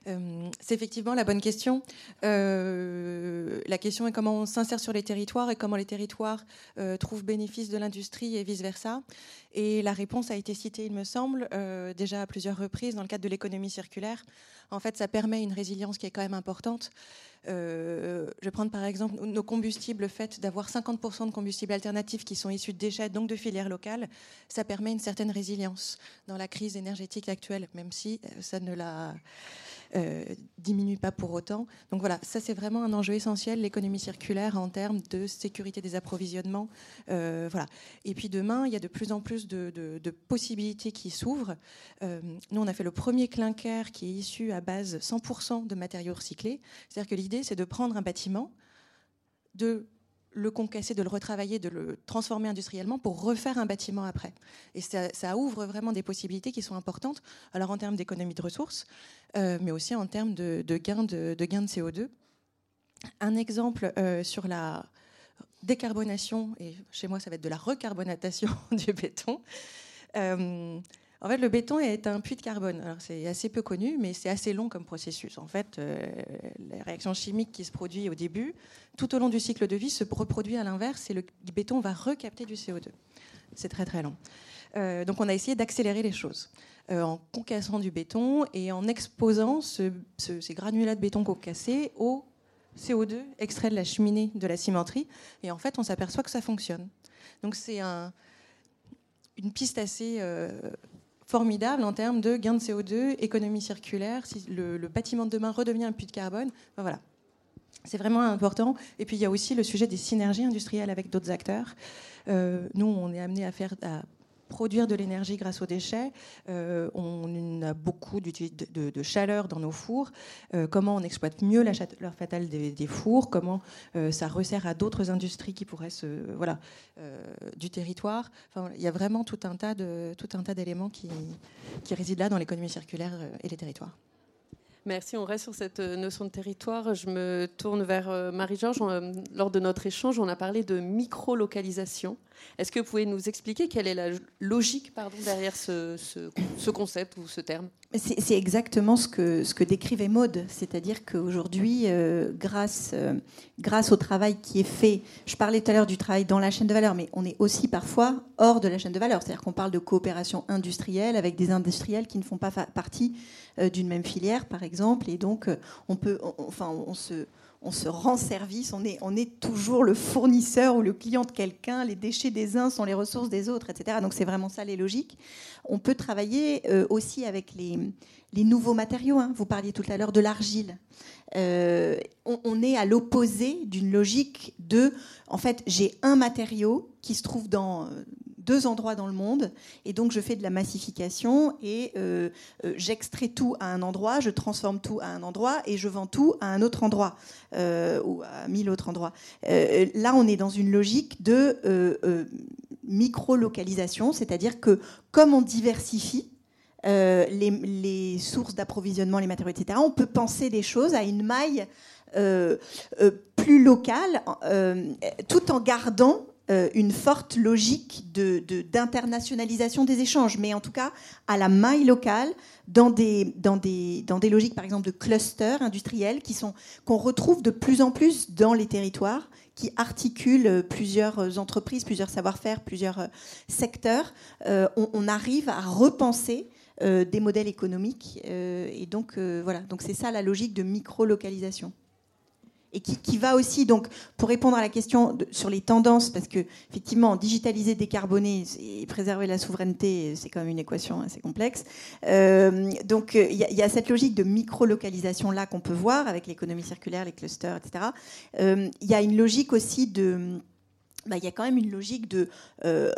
Euh, c'est effectivement la bonne question. Euh, la question est comment on s'insère sur les territoires et comment les territoires euh, trouvent bénéfice de l'industrie et vice-versa. Et la réponse a été citée, il me semble, déjà à plusieurs reprises dans le cadre de l'économie circulaire. En fait, ça permet une résilience qui est quand même importante. Je vais prendre par exemple nos combustibles, le fait d'avoir 50% de combustibles alternatifs qui sont issus de déchets, donc de filières locales, ça permet une certaine résilience dans la crise énergétique actuelle, même si ça ne l'a euh, diminue pas pour autant. Donc voilà, ça c'est vraiment un enjeu essentiel, l'économie circulaire en termes de sécurité des approvisionnements. Euh, voilà. Et puis demain, il y a de plus en plus de, possibilités qui s'ouvrent. Euh, nous, on a fait le premier clinker qui est issu à base 100% de matériaux recyclés. C'est-à-dire que l'idée, c'est de prendre un bâtiment, de le concasser, de le retravailler, de le transformer industriellement pour refaire un bâtiment après. Et ça, ouvre vraiment des possibilités qui sont importantes, alors en termes d'économie de ressources, euh, mais aussi en termes de, gains de, de, de CO2. Un exemple euh, sur la décarbonation, et chez moi ça va être de la recarbonatation du béton. Euh, en fait, le béton est un puits de carbone. c'est assez peu connu, mais c'est assez long comme processus. En fait, euh, la réaction chimique qui se produit au début, tout au long du cycle de vie, se reproduit à l'inverse et le béton va recapter du CO2. C'est très très long. Euh, donc, on a essayé d'accélérer les choses euh, en concassant du béton et en exposant ces granulats de béton concassés au CO2 extrait de la cheminée de la cimenterie. Et en fait, on s'aperçoit que ça fonctionne. Donc, c'est un, une piste assez formidable en termes de gain de CO2, économie circulaire. Si le, bâtiment de demain redevient un puits de carbone, voilà. C'est vraiment important. Et puis il y a aussi le sujet des synergies industrielles avec d'autres acteurs. Euh, nous, on est amené à faire produire de l'énergie grâce aux déchets. Euh, on a beaucoup de, chaleur dans nos fours. Euh, comment on exploite mieux la chaleur fatale des, fours? Comment euh, ça resserre à d'autres industries qui pourraient se voilà du territoire? Enfin, il y a vraiment tout un tas de tout un tas d'éléments qui, qui résident là dans l'économie circulaire et les territoires. Merci. On reste sur cette notion de territoire. Je me tourne vers Marie-Georges. Lors de notre échange, on a parlé de micro-localisation. Est-ce que vous pouvez nous expliquer quelle est la logique derrière ce, concept ou ce terme? C'est, exactement ce que, décrivait Maude, c'est-à-dire qu'aujourd'hui, euh, grâce, euh, grâce au travail qui est fait, je parlais tout à l'heure du travail dans la chaîne de valeur, mais on est aussi parfois hors de la chaîne de valeur, c'est-à-dire qu'on parle de coopération industrielle avec des industriels qui ne font pas partie euh, d'une même filière, par exemple, et donc on peut, enfin, on se on se rend service, on est, on est toujours le fournisseur ou le client de quelqu'un, les déchets des uns sont les ressources des autres, etc. Donc c'est vraiment ça les logiques. On peut travailler euh, aussi avec les, nouveaux matériaux. Hein. Vous parliez tout à l'heure de l'argile. Euh, on, est à l'opposé d'une logique de, en fait, j'ai un matériau qui se trouve dans, deux endroits dans le monde. Et donc, je fais de la massification et euh, euh, j'extrais tout à un endroit, je transforme tout à un endroit et je vends tout à un autre endroit euh, ou à mille autres endroits. là, on est dans une logique de micro-localisation, c'est-à-dire que comme on diversifie, les, sources d'approvisionnement, les matériaux, etc., on peut penser des choses à une maille plus locale, tout en gardant une forte logique d'internationalisation de, des échanges, mais en tout cas à la maille locale, dans des, logiques par exemple de clusters industriels qu'on retrouve de plus en plus dans les territoires, qui articulent plusieurs entreprises, plusieurs savoir-faire, plusieurs euh, secteurs. Euh, on, arrive à repenser des modèles économiques, et donc voilà. Donc c'est ça la logique de micro-localisation et qui, va aussi, donc, pour répondre à la question sur les tendances, parce que effectivement, digitaliser, décarboner et préserver la souveraineté, c'est quand même une équation assez complexe. Euh, donc, euh, il y, a cette logique de micro-localisation là qu'on peut voir avec l'économie circulaire, les clusters, etc. Euh, il y a une logique aussi de bah, il y a quand même une logique de euh,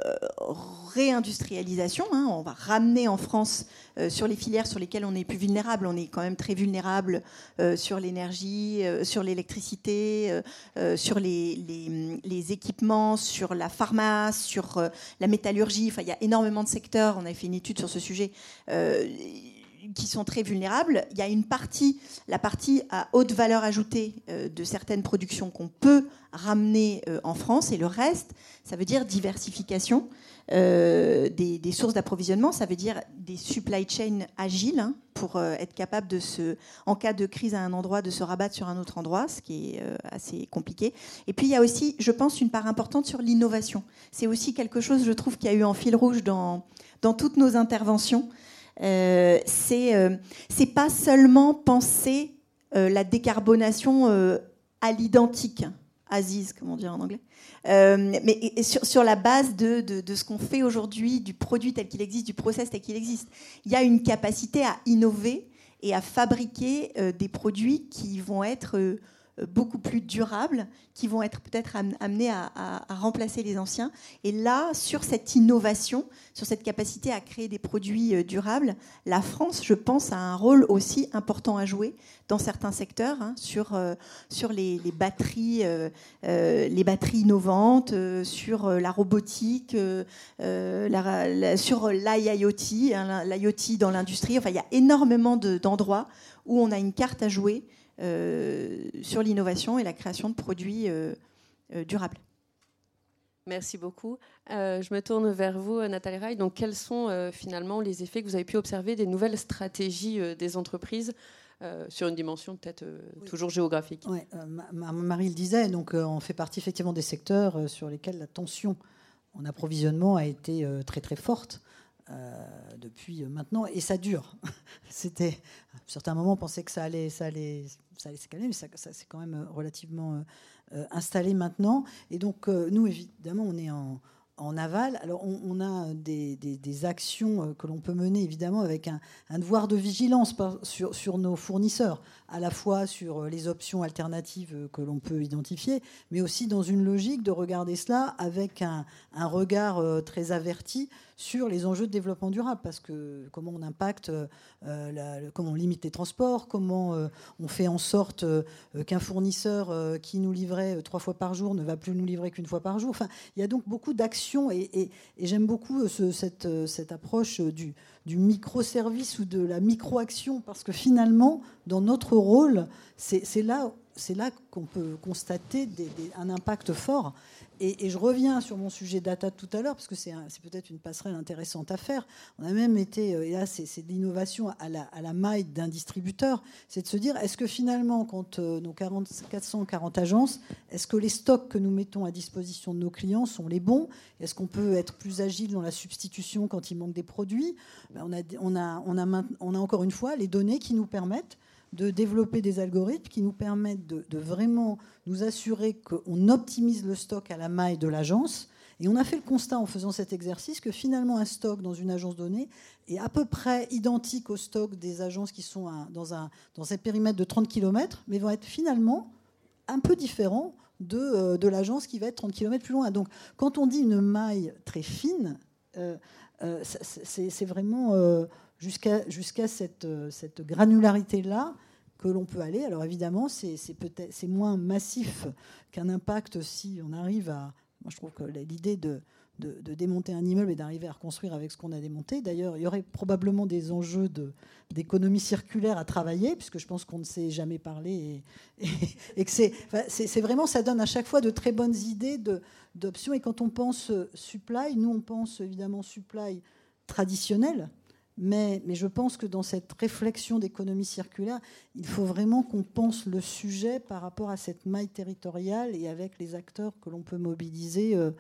réindustrialisation. Hein. On va ramener en France euh, sur les filières sur lesquelles on est plus vulnérable. On est quand même très vulnérable euh, sur l'énergie, sur l'électricité, sur les, équipements, sur la pharmacie, sur la métallurgie. Enfin, il y a énormément de secteurs. On a fait une étude sur ce sujet qui sont très vulnérables. Il y a une partie, la partie à haute valeur ajoutée euh, de certaines productions qu'on peut ramener euh, en France, et le reste, ça veut dire diversification euh, des, sources d'approvisionnement, ça veut dire des supply chains agiles hein, pour être capable de se, en cas de crise à un endroit, de se rabattre sur un autre endroit, ce qui est assez compliqué. Et puis il y a aussi, je pense, une part importante sur l'innovation. C'est aussi quelque chose, je trouve, qui a eu en fil rouge dans, dans toutes nos interventions. Euh, c'est euh, c'est pas seulement penser euh, la décarbonation à l'identique, Aziz, comment dire en anglais, mais sur, sur, la base de, de ce qu'on fait aujourd'hui, du produit tel qu'il existe, du process tel qu'il existe. Il y a une capacité à innover et à fabriquer des produits qui vont être beaucoup plus durables, qui vont être peut-être amenés à, remplacer les anciens. Et là, sur cette innovation, sur cette capacité à créer des produits euh, durables, la France, je pense, a un rôle aussi important à jouer dans certains secteurs, hein, sur, euh, sur les, batteries, euh, les batteries innovantes, sur la robotique, sur l'IoT, hein, l'IoT dans l'industrie. Enfin, il y a énormément d'endroits où on a une carte à jouer sur l'innovation et la création de produits euh, euh, durables. Merci beaucoup. je me tourne vers vous, Nathalie Ray. Donc, quels sont finalement les effets que vous avez pu observer des nouvelles stratégies des entreprises sur une dimension peut-être toujours géographique? Marie le disait, donc on fait partie effectivement des secteurs sur lesquels la tension en approvisionnement a été très très forte. depuis maintenant et ça dure. C'était à certains moments on pensait que ça allait, ça allait, ça allait se calmer, mais ça, c'est quand même euh, relativement euh, euh, installé maintenant. Et donc, nous, évidemment, on est en, aval. Alors, on, a des, actions que l'on peut mener, évidemment, avec un, devoir de vigilance sur, sur, nos fournisseurs, à la fois sur les options alternatives que l'on peut identifier, mais aussi dans une logique de regarder cela avec un, un regard très averti sur les enjeux de développement durable, parce que comment on impacte, euh, comment on limite les transports, comment euh, on fait en sorte euh, qu'un fournisseur qui nous livrait trois fois par jour ne va plus nous livrer qu'une fois par jour. Enfin, il y a donc beaucoup d'actions et, j'aime beaucoup cette, approche du, microservice ou de la micro-action, parce que finalement, dans notre rôle, c'est là c'est là qu'on peut constater un impact fort. Et, je reviens sur mon sujet data tout à l'heure, parce que c'est peut-être une passerelle intéressante à faire. On a même été, euh, et là c'est de l'innovation à la, maille d'un distributeur, c'est de se dire, est-ce que finalement, quand euh, nos 40, 440 agences, est-ce que les stocks que nous mettons à disposition de nos clients sont les bons? Est-ce qu'on peut être plus agile dans la substitution quand il manque des produits? Ben, on a encore une fois les données qui nous permettent de développer des algorithmes qui nous permettent de, vraiment nous assurer qu'on optimise le stock à la maille de l'agence. Et on a fait le constat en faisant cet exercice que finalement un stock dans une agence donnée est à peu près identique au stock des agences qui sont dans, un, dans périmètre de 30 km, mais vont être finalement un peu différents de, euh, de l'agence qui va être 30 km plus loin. Donc quand on dit une maille très fine, euh, euh, c'est vraiment jusqu'à jusqu'à cette, euh, cette granularité-là que l'on peut aller. Alors évidemment, c'est moins massif qu'un impact si on arrive à. Moi, je trouve que l'idée de, de, démonter un immeuble et d'arriver à reconstruire avec ce qu'on a démonté. D'ailleurs, il y aurait probablement des enjeux d'économie circulaire à travailler, puisque je pense qu'on ne s'est jamais parlé et, que c'est vraiment, ça donne à chaque fois de très bonnes idées d'options. Et quand on pense supply, nous on pense évidemment supply traditionnel, mais, je pense que dans cette réflexion d'économie circulaire, il faut vraiment qu'on pense le sujet par rapport à cette maille territoriale et avec les acteurs que l'on peut mobiliser euh,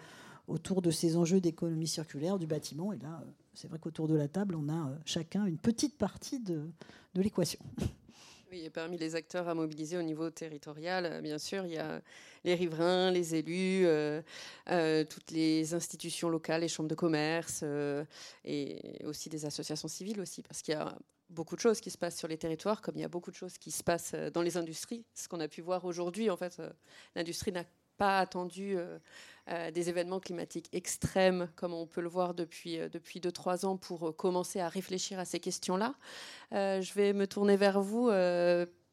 autour de ces enjeux d'économie circulaire du bâtiment. Et là, euh, c'est vrai qu'autour de la table, on a euh, chacun une petite partie de l'équation. Oui, et parmi les acteurs à mobiliser au niveau territorial, euh, bien sûr, il y a les riverains, les élus, euh, euh, toutes les institutions locales, les chambres de commerce et aussi des associations civiles aussi, parce qu'il y a beaucoup de choses qui se passent sur les territoires, comme il y a beaucoup de choses qui se passent dans les industries. Ce qu'on a pu voir aujourd'hui, en fait, l'industrie n'a pas attendu euh, des événements climatiques extrêmes, comme on peut le voir depuis 2-3 euh, ans, pour euh, commencer à réfléchir à ces questions-là. je vais me tourner vers vous.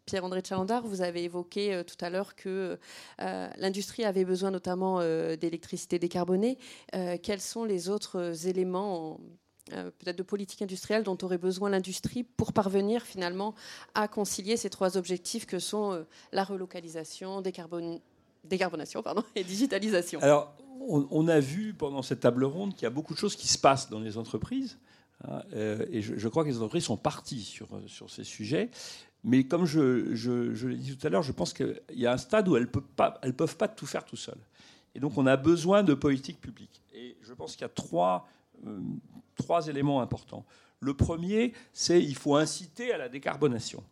Pierre-André Chalandard, vous avez évoqué tout à l'heure que l'industrie avait besoin notamment d'électricité décarbonée. quels sont les autres éléments peut-être de politique industrielle dont aurait besoin l'industrie pour parvenir finalement à concilier ces trois objectifs que sont la relocalisation, décarbonation décarbonation et digitalisation. Alors, on, a vu pendant cette table ronde qu'il y a beaucoup de choses qui se passent dans les entreprises. Hein, euh, et je, crois que les entreprises sont parties sur, sur ces sujets. Mais comme je, je, l'ai dit tout à l'heure, je pense qu'il y a un stade où elles ne peuvent pas tout faire tout seules. Et donc, on a besoin de politiques publiques. Et je pense qu'il y a trois, euh, trois éléments importants. Le premier, c'est qu'il faut inciter à la décarbonation.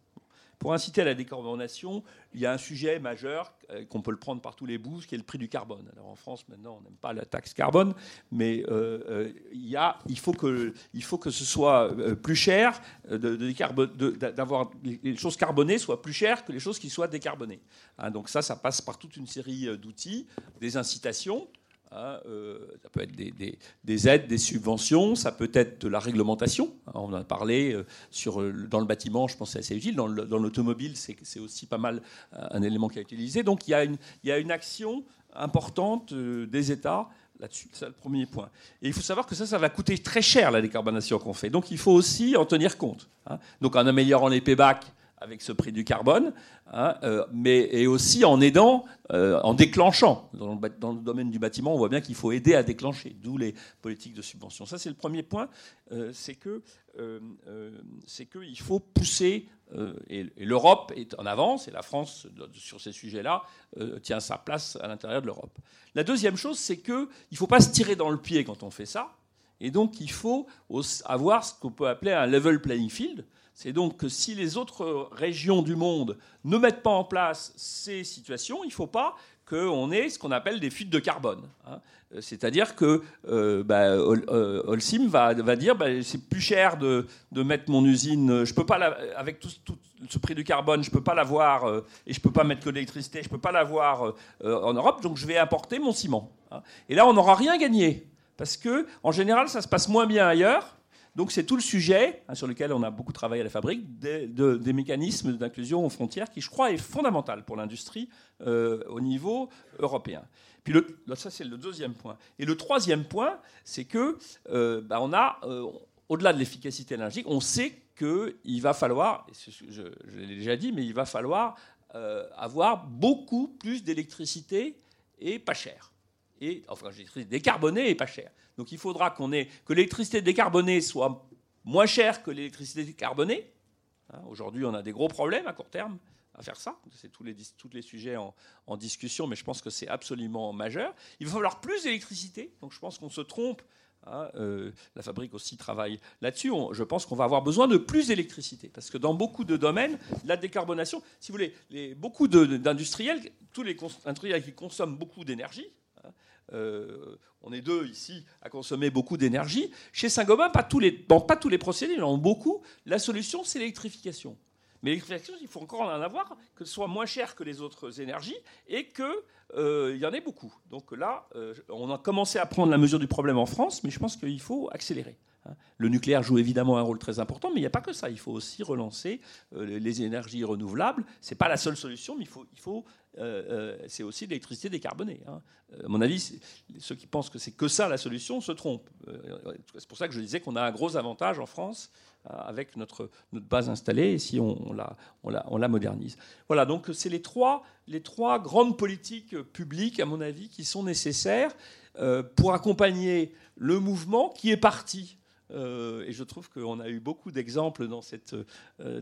Pour inciter à la décarbonation, il y a un sujet majeur euh, qu'on peut le prendre par tous les bouts, qui est le prix du carbone. Alors en France, maintenant, on n'aime pas la taxe carbone, mais euh, euh, il, faut que ce soit plus cher d'avoir les choses carbonées soient plus chères que les choses qui soient décarbonées. Hein, donc ça, ça passe par toute une série d'outils, des incitations Hein, euh, ça peut être des, aides, des subventions, ça peut être de la réglementation. Hein, on en a parlé euh, sur, euh, dans le bâtiment, je pense que c'est assez utile. Dans l'automobile, c'est aussi pas mal un élément qui a été utilisé. Donc il y a une, action importante des États là-dessus. C'est le premier point. Et il faut savoir que ça, ça va coûter très cher la décarbonation qu'on fait. Donc il faut aussi en tenir compte. Hein. Donc en améliorant les paybacks avec ce prix du carbone, hein, euh, mais et aussi en aidant, euh, en déclenchant. Dans le, domaine du bâtiment, on voit bien qu'il faut aider à déclencher, d'où les politiques de subvention. Ça, c'est le premier point, euh, c'est que c'est qu'il faut pousser, et, l'Europe est en avance, et la France, sur ces sujets-là, tient sa place à l'intérieur de l'Europe. La deuxième chose, c'est qu'il ne faut pas se tirer dans le pied quand on fait ça, et donc il faut avoir ce qu'on peut appeler un level playing field, c'est donc que si les autres régions du monde ne mettent pas en place ces situations, il ne faut pas qu'on ait ce qu'on appelle des fuites de carbone. Hein. C'est-à-dire que euh, bah, euh, Holcim va, dire bah, c'est plus cher de, mettre mon usine, je peux pas avec tout, ce prix du carbone, je ne peux pas l'avoir euh, et je ne peux pas mettre que de l'électricité, je ne peux pas l'avoir en Europe, donc je vais importer mon ciment. Hein. Et là, on n'aura rien gagné parce que en général, ça se passe moins bien ailleurs donc c'est tout le sujet hein, sur lequel on a beaucoup travaillé à la fabrique des, mécanismes d'inclusion aux frontières qui, je crois, est fondamental pour l'industrie euh, au niveau européen. Puis ça c'est le deuxième point. Et le troisième point, c'est que euh, bah, on a, euh, au-delà de l'efficacité énergétique, on sait qu'il va falloir, je l'ai déjà dit, mais il va falloir avoir beaucoup plus d'électricité et pas cher. Et, enfin, l'électricité décarbonée et pas chère. Donc il faudra qu'on ait, que l'électricité décarbonée soit moins chère que l'électricité décarbonée. Hein, aujourd'hui, on a des gros problèmes à court terme à faire ça. C'est tous les, tous les sujets en, discussion, mais je pense que c'est absolument majeur. Il va falloir plus d'électricité, donc je pense qu'on se trompe. Hein, euh, la fabrique aussi travaille là-dessus. Je pense qu'on va avoir besoin de plus d'électricité, parce que dans beaucoup de domaines, la décarbonation, si vous voulez, beaucoup d'industriels, tous les industriels qui consomment beaucoup d'énergie, euh, on est deux ici à consommer beaucoup d'énergie. Chez Saint-Gobain, pas, tous les, pas tous les procédés, ils en beaucoup. La solution, c'est l'électrification. Mais l'électrification, il faut encore en avoir, que ce soit moins cher que les autres énergies et qu'il euh, y en ait beaucoup. Donc là, euh, on a commencé à prendre la mesure du problème en France, mais je pense qu'il faut accélérer. Hein. Le nucléaire joue évidemment un rôle très important, mais il n'y a pas que ça. Il faut aussi relancer euh, les énergies renouvelables. Ce n'est pas la seule solution, mais il faut, il faut c'est aussi l'électricité décarbonée. Hein. À mon avis, ceux qui pensent que c'est que ça la solution se trompent. C'est pour ça que je disais qu'on a un gros avantage en France euh, avec notre, notre base installée et si on, la, on, la, modernise. Voilà, donc c'est les trois, les trois grandes politiques publiques, à mon avis, qui sont nécessaires euh, pour accompagner le mouvement qui est parti. Euh, et je trouve qu'on a eu beaucoup d'exemples dans cette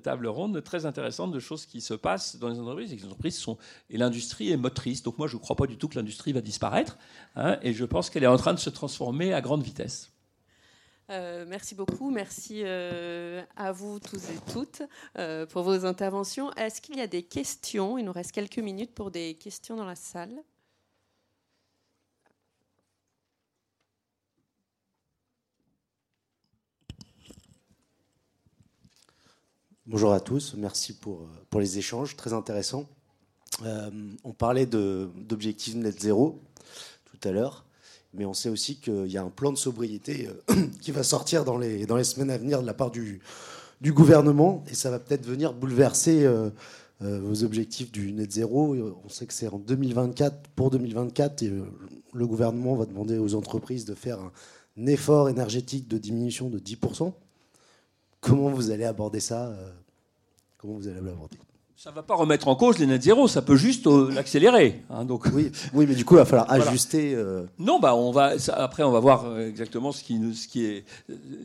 table ronde très intéressantes de choses qui se passent dans les entreprises. Et les entreprises sont, et l'industrie est motrice. Donc moi, je ne crois pas du tout que l'industrie va disparaître. Hein, et je pense qu'elle est en train de se transformer à grande vitesse. Euh, merci beaucoup. Merci euh, à vous tous et toutes euh, pour vos interventions. Est-ce qu'il y a des questions? Il nous reste quelques minutes pour des questions dans la salle. Bonjour à tous, merci pour, pour les échanges, très intéressants. on parlait d'objectifs net zéro tout à l'heure mais on sait aussi qu'il y a un plan de sobriété euh, qui va sortir dans les, semaines à venir de la part du, gouvernement, et ça va peut-être venir bouleverser euh, euh, vos objectifs du net zéro. On sait que c'est en 2024, pour 2024, et le gouvernement va demander aux entreprises de faire un effort énergétique de diminution de 10%. Comment vous allez aborder ça Comment vous allez l'aborder? Ça ne va pas remettre en cause les net zéro, ça peut juste euh, l'accélérer. Hein, donc oui, oui, mais du coup, il va falloir ajuster. Euh, non, bah on va après on va voir euh, exactement ce qui, ce qui est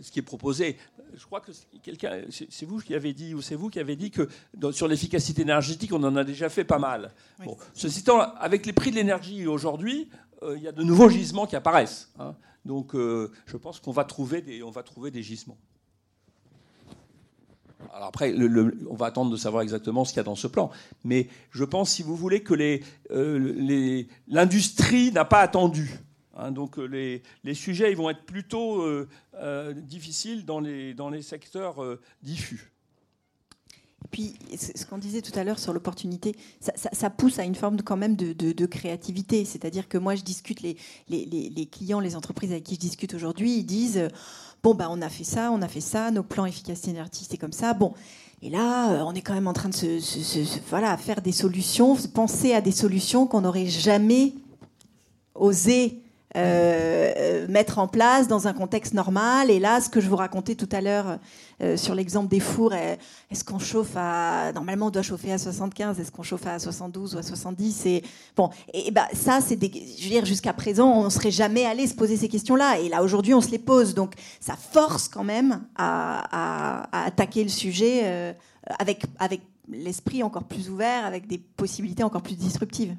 ce qui est proposé. Je crois que quelqu'un, c'est vous qui avez dit ou c'est vous qui avez dit que sur l'efficacité énergétique, on en a déjà fait pas mal. Bon, ceci étant, avec les prix de l'énergie aujourd'hui, il y a de nouveaux gisements qui apparaissent. Hein. donc, je pense qu'on va trouver des on va trouver des gisements. Alors après, on va attendre de savoir exactement ce qu'il y a dans ce plan. Mais je pense, si vous voulez, que euh, l'industrie n'a pas attendu. Hein. donc euh, les, sujets ils vont être plutôt euh, difficiles dans les, dans les secteurs diffus. Puis, ce qu'on disait tout à l'heure sur l'opportunité, ça, pousse à une forme quand même de, créativité. C'est-à-dire que moi, je discute, les, clients, les entreprises avec qui je discute aujourd'hui, ils disent bon, bah, on a fait ça, on a fait ça, nos plans efficacité énergétique, c'est comme ça. Bon. Et là, euh, on est quand même en train de se, voilà, faire des solutions, penser à des solutions qu'on n'aurait jamais osé euh, mettre en place dans un contexte normal. Et là, ce que je vous racontais tout à l'heure euh, sur l'exemple des fours, est-ce qu'on chauffe à... Normalement, on doit chauffer à 75, est-ce qu'on chauffe à 72 ou à 70 et, Bon, et, bah, ça, c'est des... Je veux dire, jusqu'à présent, on ne serait jamais allé se poser ces questions-là. Et là, aujourd'hui, on se les pose. Donc, ça force quand même à, attaquer le sujet euh, avec, avec l'esprit encore plus ouvert, avec des possibilités encore plus disruptives.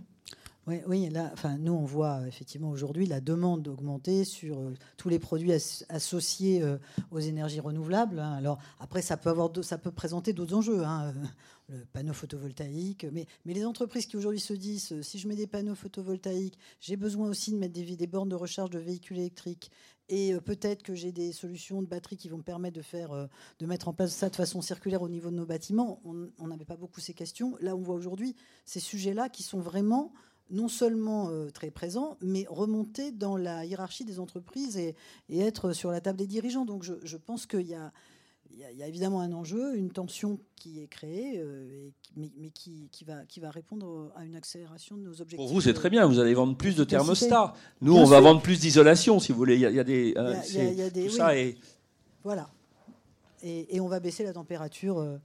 Oui, oui là, enfin, nous, on voit effectivement aujourd'hui la demande augmenter sur euh, tous les produits associés euh, aux énergies renouvelables. Hein. Alors, après, ça peut, avoir ça peut présenter d'autres enjeux. Hein, euh, le panneau photovoltaïque. Mais, mais les entreprises qui aujourd'hui se disent si je mets des panneaux photovoltaïques, j'ai besoin aussi de mettre des, des bornes de recharge de véhicules électriques. Et peut-être que j'ai des solutions de batterie qui vont me permettre de, faire, de mettre en place ça de façon circulaire au niveau de nos bâtiments. On n'avait pas beaucoup ces questions. Là, on voit aujourd'hui ces sujets-là qui sont vraiment non seulement euh, très présent, mais remonter dans la hiérarchie des entreprises et, être sur la table des dirigeants. Donc je, pense qu'il y a, il y, a, évidemment un enjeu, une tension qui est créée, euh, mais, qui, va, qui va répondre à une accélération de nos objectifs. Pour vous, c'est très bien, vous allez vendre plus de thermostats. Nous, on va vendre plus d'isolation, si vous voulez. Il y a, des... tout ça Voilà. Et, on va baisser la température.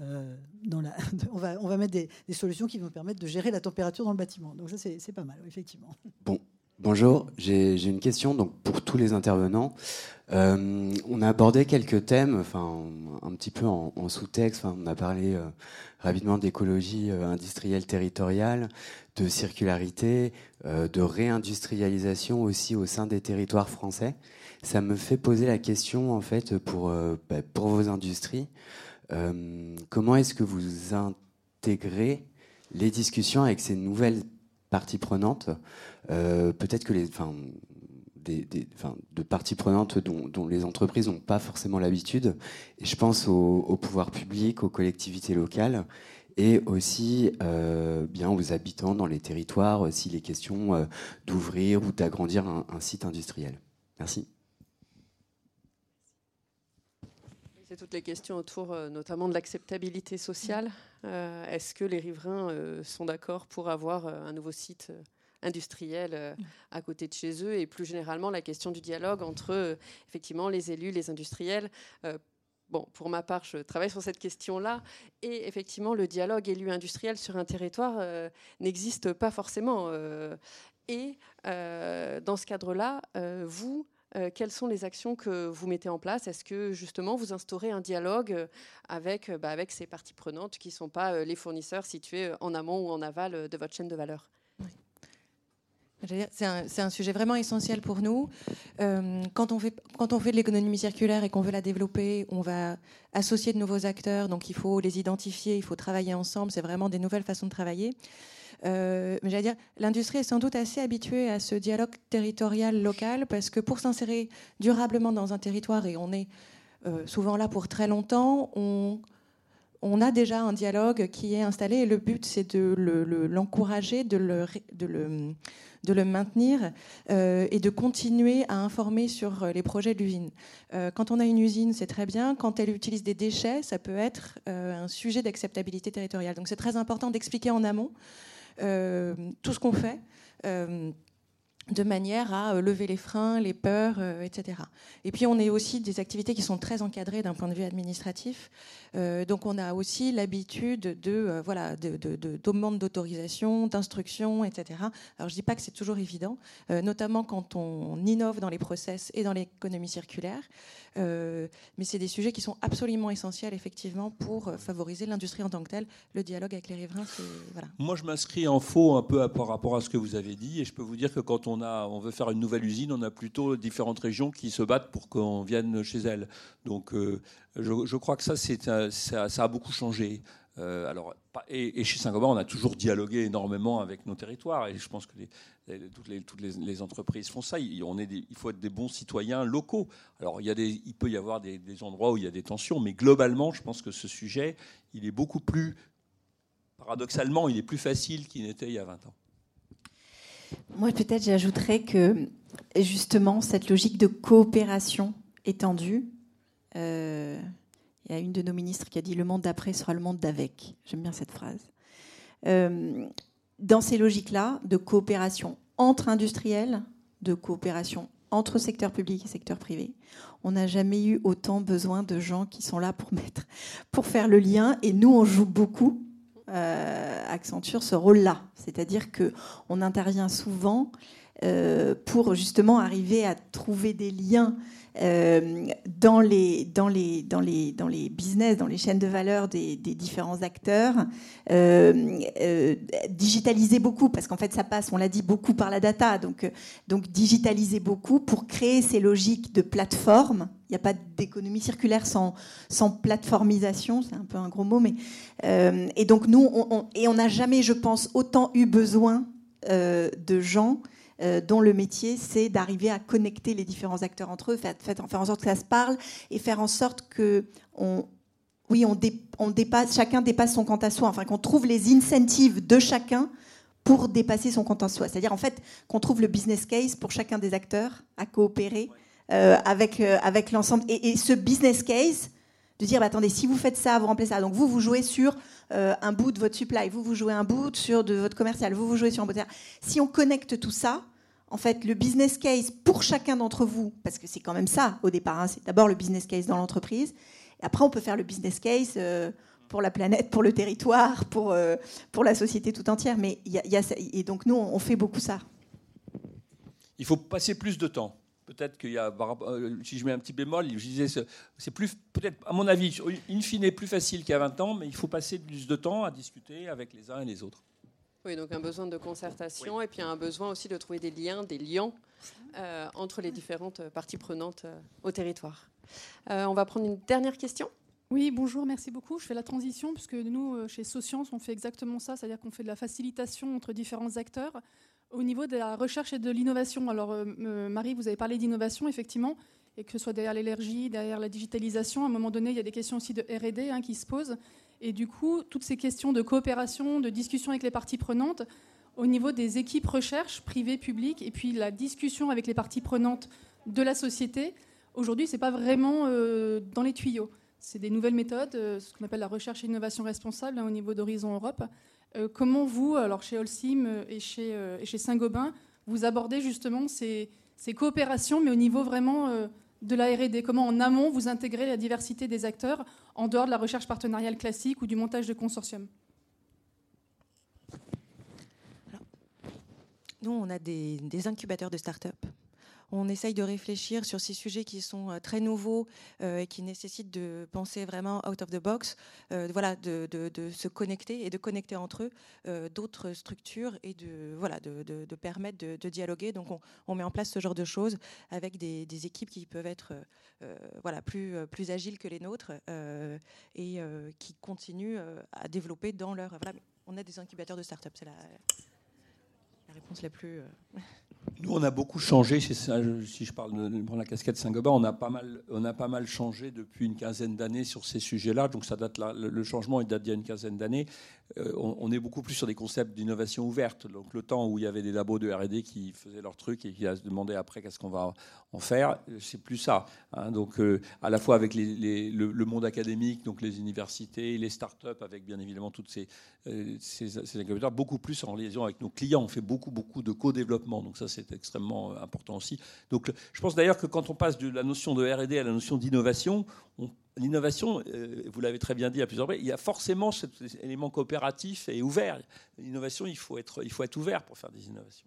Euh, on, va, mettre des, solutions qui vont permettre de gérer la température dans le bâtiment. Donc ça, c'est pas mal, effectivement. Bon, bonjour. J'ai une question donc, pour tous les intervenants. Euh, on a abordé quelques thèmes, un petit peu en, sous-texte. On a parlé euh, rapidement d'écologie industrielle territoriale, de circularité, de réindustrialisation aussi au sein des territoires français. Ça me fait poser la question, en fait, pour, bah, pour vos industries. Comment est-ce que vous intégrez les discussions avec ces nouvelles parties prenantes Peut-être que enfin, de parties prenantes dont, les entreprises n'ont pas forcément l'habitude. Et je pense au, pouvoir public, aux collectivités locales et aussi euh, bien aux habitants dans les territoires s'il est question euh, d'ouvrir ou d'agrandir un, site industriel. Merci. Toutes les questions autour euh, notamment de l'acceptabilité sociale. Est-ce que les riverains sont d'accord pour avoir un nouveau site industriels euh, à côté de chez eux? Et plus généralement la question du dialogue entre euh, effectivement les élus, les industriels. Euh, bon, pour ma part, je travaille sur cette question-là. Et effectivement, le dialogue élu-industriel sur un territoire n'existe pas forcément. et dans ce cadre-là, vous, quelles sont les actions que vous mettez en place? Est-ce que justement vous instaurez un dialogue avec, bah, avec ces parties prenantes qui ne sont pas les fournisseurs situés en amont ou en aval de votre chaîne de valeur? C'est un, sujet vraiment essentiel pour nous. Euh, quand on fait de l'économie circulaire et qu'on veut la développer, on va associer de nouveaux acteurs, donc il faut les identifier, il faut travailler ensemble, c'est vraiment des nouvelles façons de travailler. Euh, mais j'allais dire, l'industrie est sans doute assez habituée à ce dialogue territorial local parce que pour s'insérer durablement dans un territoire, et on est euh, souvent là pour très longtemps, on, a déjà un dialogue qui est installé et le but c'est de l'encourager, de, le, maintenir euh, et de continuer à informer sur les projets de l'usine. Quand on a une usine, c'est très bien. Quand elle utilise des déchets, ça peut être un sujet d'acceptabilité territoriale. Donc c'est très important d'expliquer en amont tout ce qu'on fait de manière à lever les freins, les peurs, etc. Et puis on est aussi des activités qui sont très encadrées d'un point de vue administratif. Euh, donc on a aussi l'habitude de euh, voilà de, demandes d'autorisation, d'instruction, etc. Alors je dis pas que c'est toujours évident, euh, notamment quand on innove dans les process et dans l'économie circulaire. mais c'est des sujets qui sont absolument essentiels effectivement pour favoriser l'industrie en tant que telle. Le dialogue avec les riverains, voilà. Moi je m'inscris en faux un peu par rapport à ce que vous avez dit et je peux vous dire que quand on on veut faire une nouvelle usine, on a plutôt différentes régions qui se battent pour qu'on vienne chez elles. Donc je, crois que ça, ça, a beaucoup changé. Euh, alors, et, chez Saint-Gobain, on a toujours dialogué énormément avec nos territoires, et je pense que toutes, les, entreprises font ça. Il, faut être des bons citoyens locaux. Alors, il peut y avoir des, endroits où il y a des tensions, mais globalement, je pense que ce sujet, il est beaucoup plus, paradoxalement, il est plus facile qu'il n'était il y a 20 ans. Moi, peut-être, j'ajouterais que justement, cette logique de coopération étendue, euh, il y a une de nos ministres qui a dit le monde d'après sera le monde d'avec. J'aime bien cette phrase. Euh, dans ces logiques-là de coopération entre industriels, de coopération entre secteur public et secteur privé, on n'a jamais eu autant besoin de gens qui sont là pour mettre, pour faire le lien. Et nous, on joue beaucoup. Euh, Accenture ce rôle-là, c'est-à-dire que on intervient souvent pour justement arriver à trouver des liens euh, dans, les, dans, les, dans, les, dans les business, dans les chaînes de valeur des, différents acteurs, euh, euh, digitaliser beaucoup, parce qu'en fait ça passe, on l'a dit, beaucoup par la data, donc, donc digitaliser beaucoup pour créer ces logiques de plateforme. Il n'y a pas d'économie circulaire sans, sans plateformisation, c'est un peu un gros mot, mais et donc nous, on, et on n'a jamais, je pense, autant eu besoin de gens dont le métier, c'est d'arriver à connecter les différents acteurs entre eux, faire, faire, en sorte que ça se parle et faire en sorte que on, oui, on, on dépasse, chacun dépasse son compte à soi, enfin qu'on trouve les incentives de chacun pour dépasser son compte à soi. C'est-à-dire en fait qu'on trouve le business case pour chacun des acteurs à coopérer euh, avec, euh, avec l'ensemble. Et, ce business case, de dire bah, attendez, si vous faites ça, vous remplacez ça. Donc vous, vous jouez sur un bout de votre supply, vous, vous jouez un bout sur de votre commercial, vous, vous jouez sur un bout de... Si on connecte tout ça, en fait, le business case pour chacun d'entre vous, parce que c'est quand même ça au départ, hein, c'est d'abord le business case dans l'entreprise, et après on peut faire le business case euh, pour la planète, pour le territoire, pour, pour la société tout entière. Mais il y, a, et donc nous, on fait beaucoup ça. Il faut passer plus de temps. Peut-être qu'il y a, si je mets un petit bémol, je disais, c'est plus, peut-être, à mon avis, in fine, plus facile qu'il y a 20 ans, mais il faut passer plus de temps à discuter avec les uns et les autres. Oui, donc un besoin de concertation et puis un besoin aussi de trouver des liens, des liens euh, entre les différentes parties prenantes euh, au territoire. Euh, on va prendre une dernière question. Oui, bonjour, merci beaucoup. Je fais la transition puisque nous, chez Socience, on fait exactement ça, c'est-à-dire qu'on fait de la facilitation entre différents acteurs au niveau de la recherche et de l'innovation. Alors, Marie, vous avez parlé d'innovation, effectivement, et que ce soit derrière l'énergie, derrière la digitalisation, à un moment donné, il y a des questions aussi de RD hein, qui se posent. Et du coup, toutes ces questions de coopération, de discussion avec les parties prenantes, au niveau des équipes recherche, privées, publiques, et puis la discussion avec les parties prenantes de la société, aujourd'hui, ce n'est pas vraiment euh, dans les tuyaux. C'est des nouvelles méthodes, euh, ce qu'on appelle la recherche et innovation responsable hein, au niveau d'Horizon Europe. Euh, comment vous, alors chez Holcim et chez, Saint-Gobain, vous abordez justement ces, coopérations, mais au niveau vraiment de la RD Comment en amont vous intégrez la diversité des acteurs en dehors de la recherche partenariale classique ou du montage de consortium? Nous, on a des, des incubateurs de start-up on essaye de réfléchir sur ces sujets qui sont euh, très nouveaux euh, et qui nécessitent de penser vraiment out of the box, euh, voilà, de, se connecter et de connecter entre eux d'autres structures et de, voilà, de, permettre de, dialoguer. Donc on, met en place ce genre de choses avec des, équipes qui peuvent être voilà, plus, plus agiles que les nôtres et qui continuent à développer dans leur... Voilà, on a des incubateurs de start-up, c'est la, la réponse la plus... Nous, on a beaucoup changé. Si je parle de la casquette Saint-Gobain, on a pas mal, on a pas mal changé depuis une quinzaine d'années sur ces sujets-là. Donc, ça date le changement il date d'il y a une quinzaine d'années. Euh, on, est beaucoup plus sur des concepts d'innovation ouverte. Donc, le temps où il y avait des labos de R&D qui faisaient leur truc et qui se demandaient après qu'est-ce qu'on va en faire, c'est plus ça. Hein. Donc, euh, à la fois avec le, monde académique, donc les universités, les start-up, avec bien évidemment toutes ces, euh, beaucoup plus en liaison avec nos clients. On fait beaucoup, beaucoup de co-développement. Donc, ça, c'est extrêmement important aussi. Donc, je pense d'ailleurs que quand on passe de la notion de R&D à la notion d'innovation, l'innovation, euh, vous l'avez très bien dit à plusieurs reprises, il y a forcément cet élément coopératif et ouvert. L'innovation, il faut être, il faut être ouvert pour faire des innovations.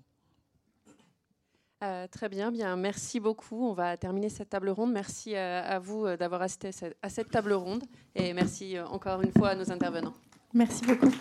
Euh, très bien, bien, merci beaucoup. On va terminer cette table ronde. Merci euh, à vous d'avoir assisté à cette table ronde et merci encore une fois à nos intervenants. Merci beaucoup.